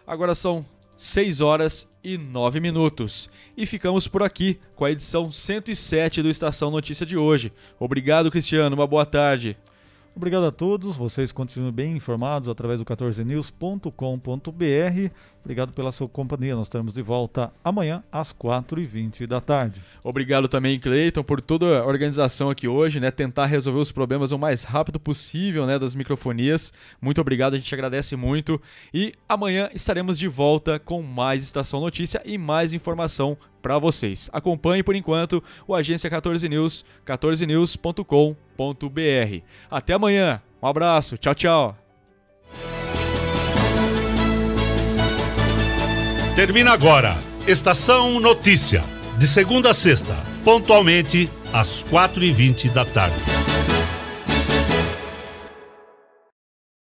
Speaker 1: Agora são 6 horas e 9 minutos. E ficamos por aqui com a edição 107 do Estação Notícia de hoje. Obrigado, Cristiano. Uma boa tarde.
Speaker 2: Obrigado a todos. Vocês continuem bem informados através do 14news.com.br. Obrigado pela sua companhia. Nós estaremos de volta amanhã às 4h20 da tarde.
Speaker 1: Obrigado também, Cleiton, por toda a organização aqui hoje, né? Tentar resolver os problemas o mais rápido possível, né? Das microfonias. Muito obrigado, a gente agradece muito. E amanhã estaremos de volta com mais Estação Notícia e mais informação para vocês. Acompanhe por enquanto o Agência 14 News, 14news.com.br. Até amanhã. Um abraço. Tchau, tchau.
Speaker 8: Termina agora. Estação Notícia. De segunda a sexta, pontualmente às 4h20 da tarde.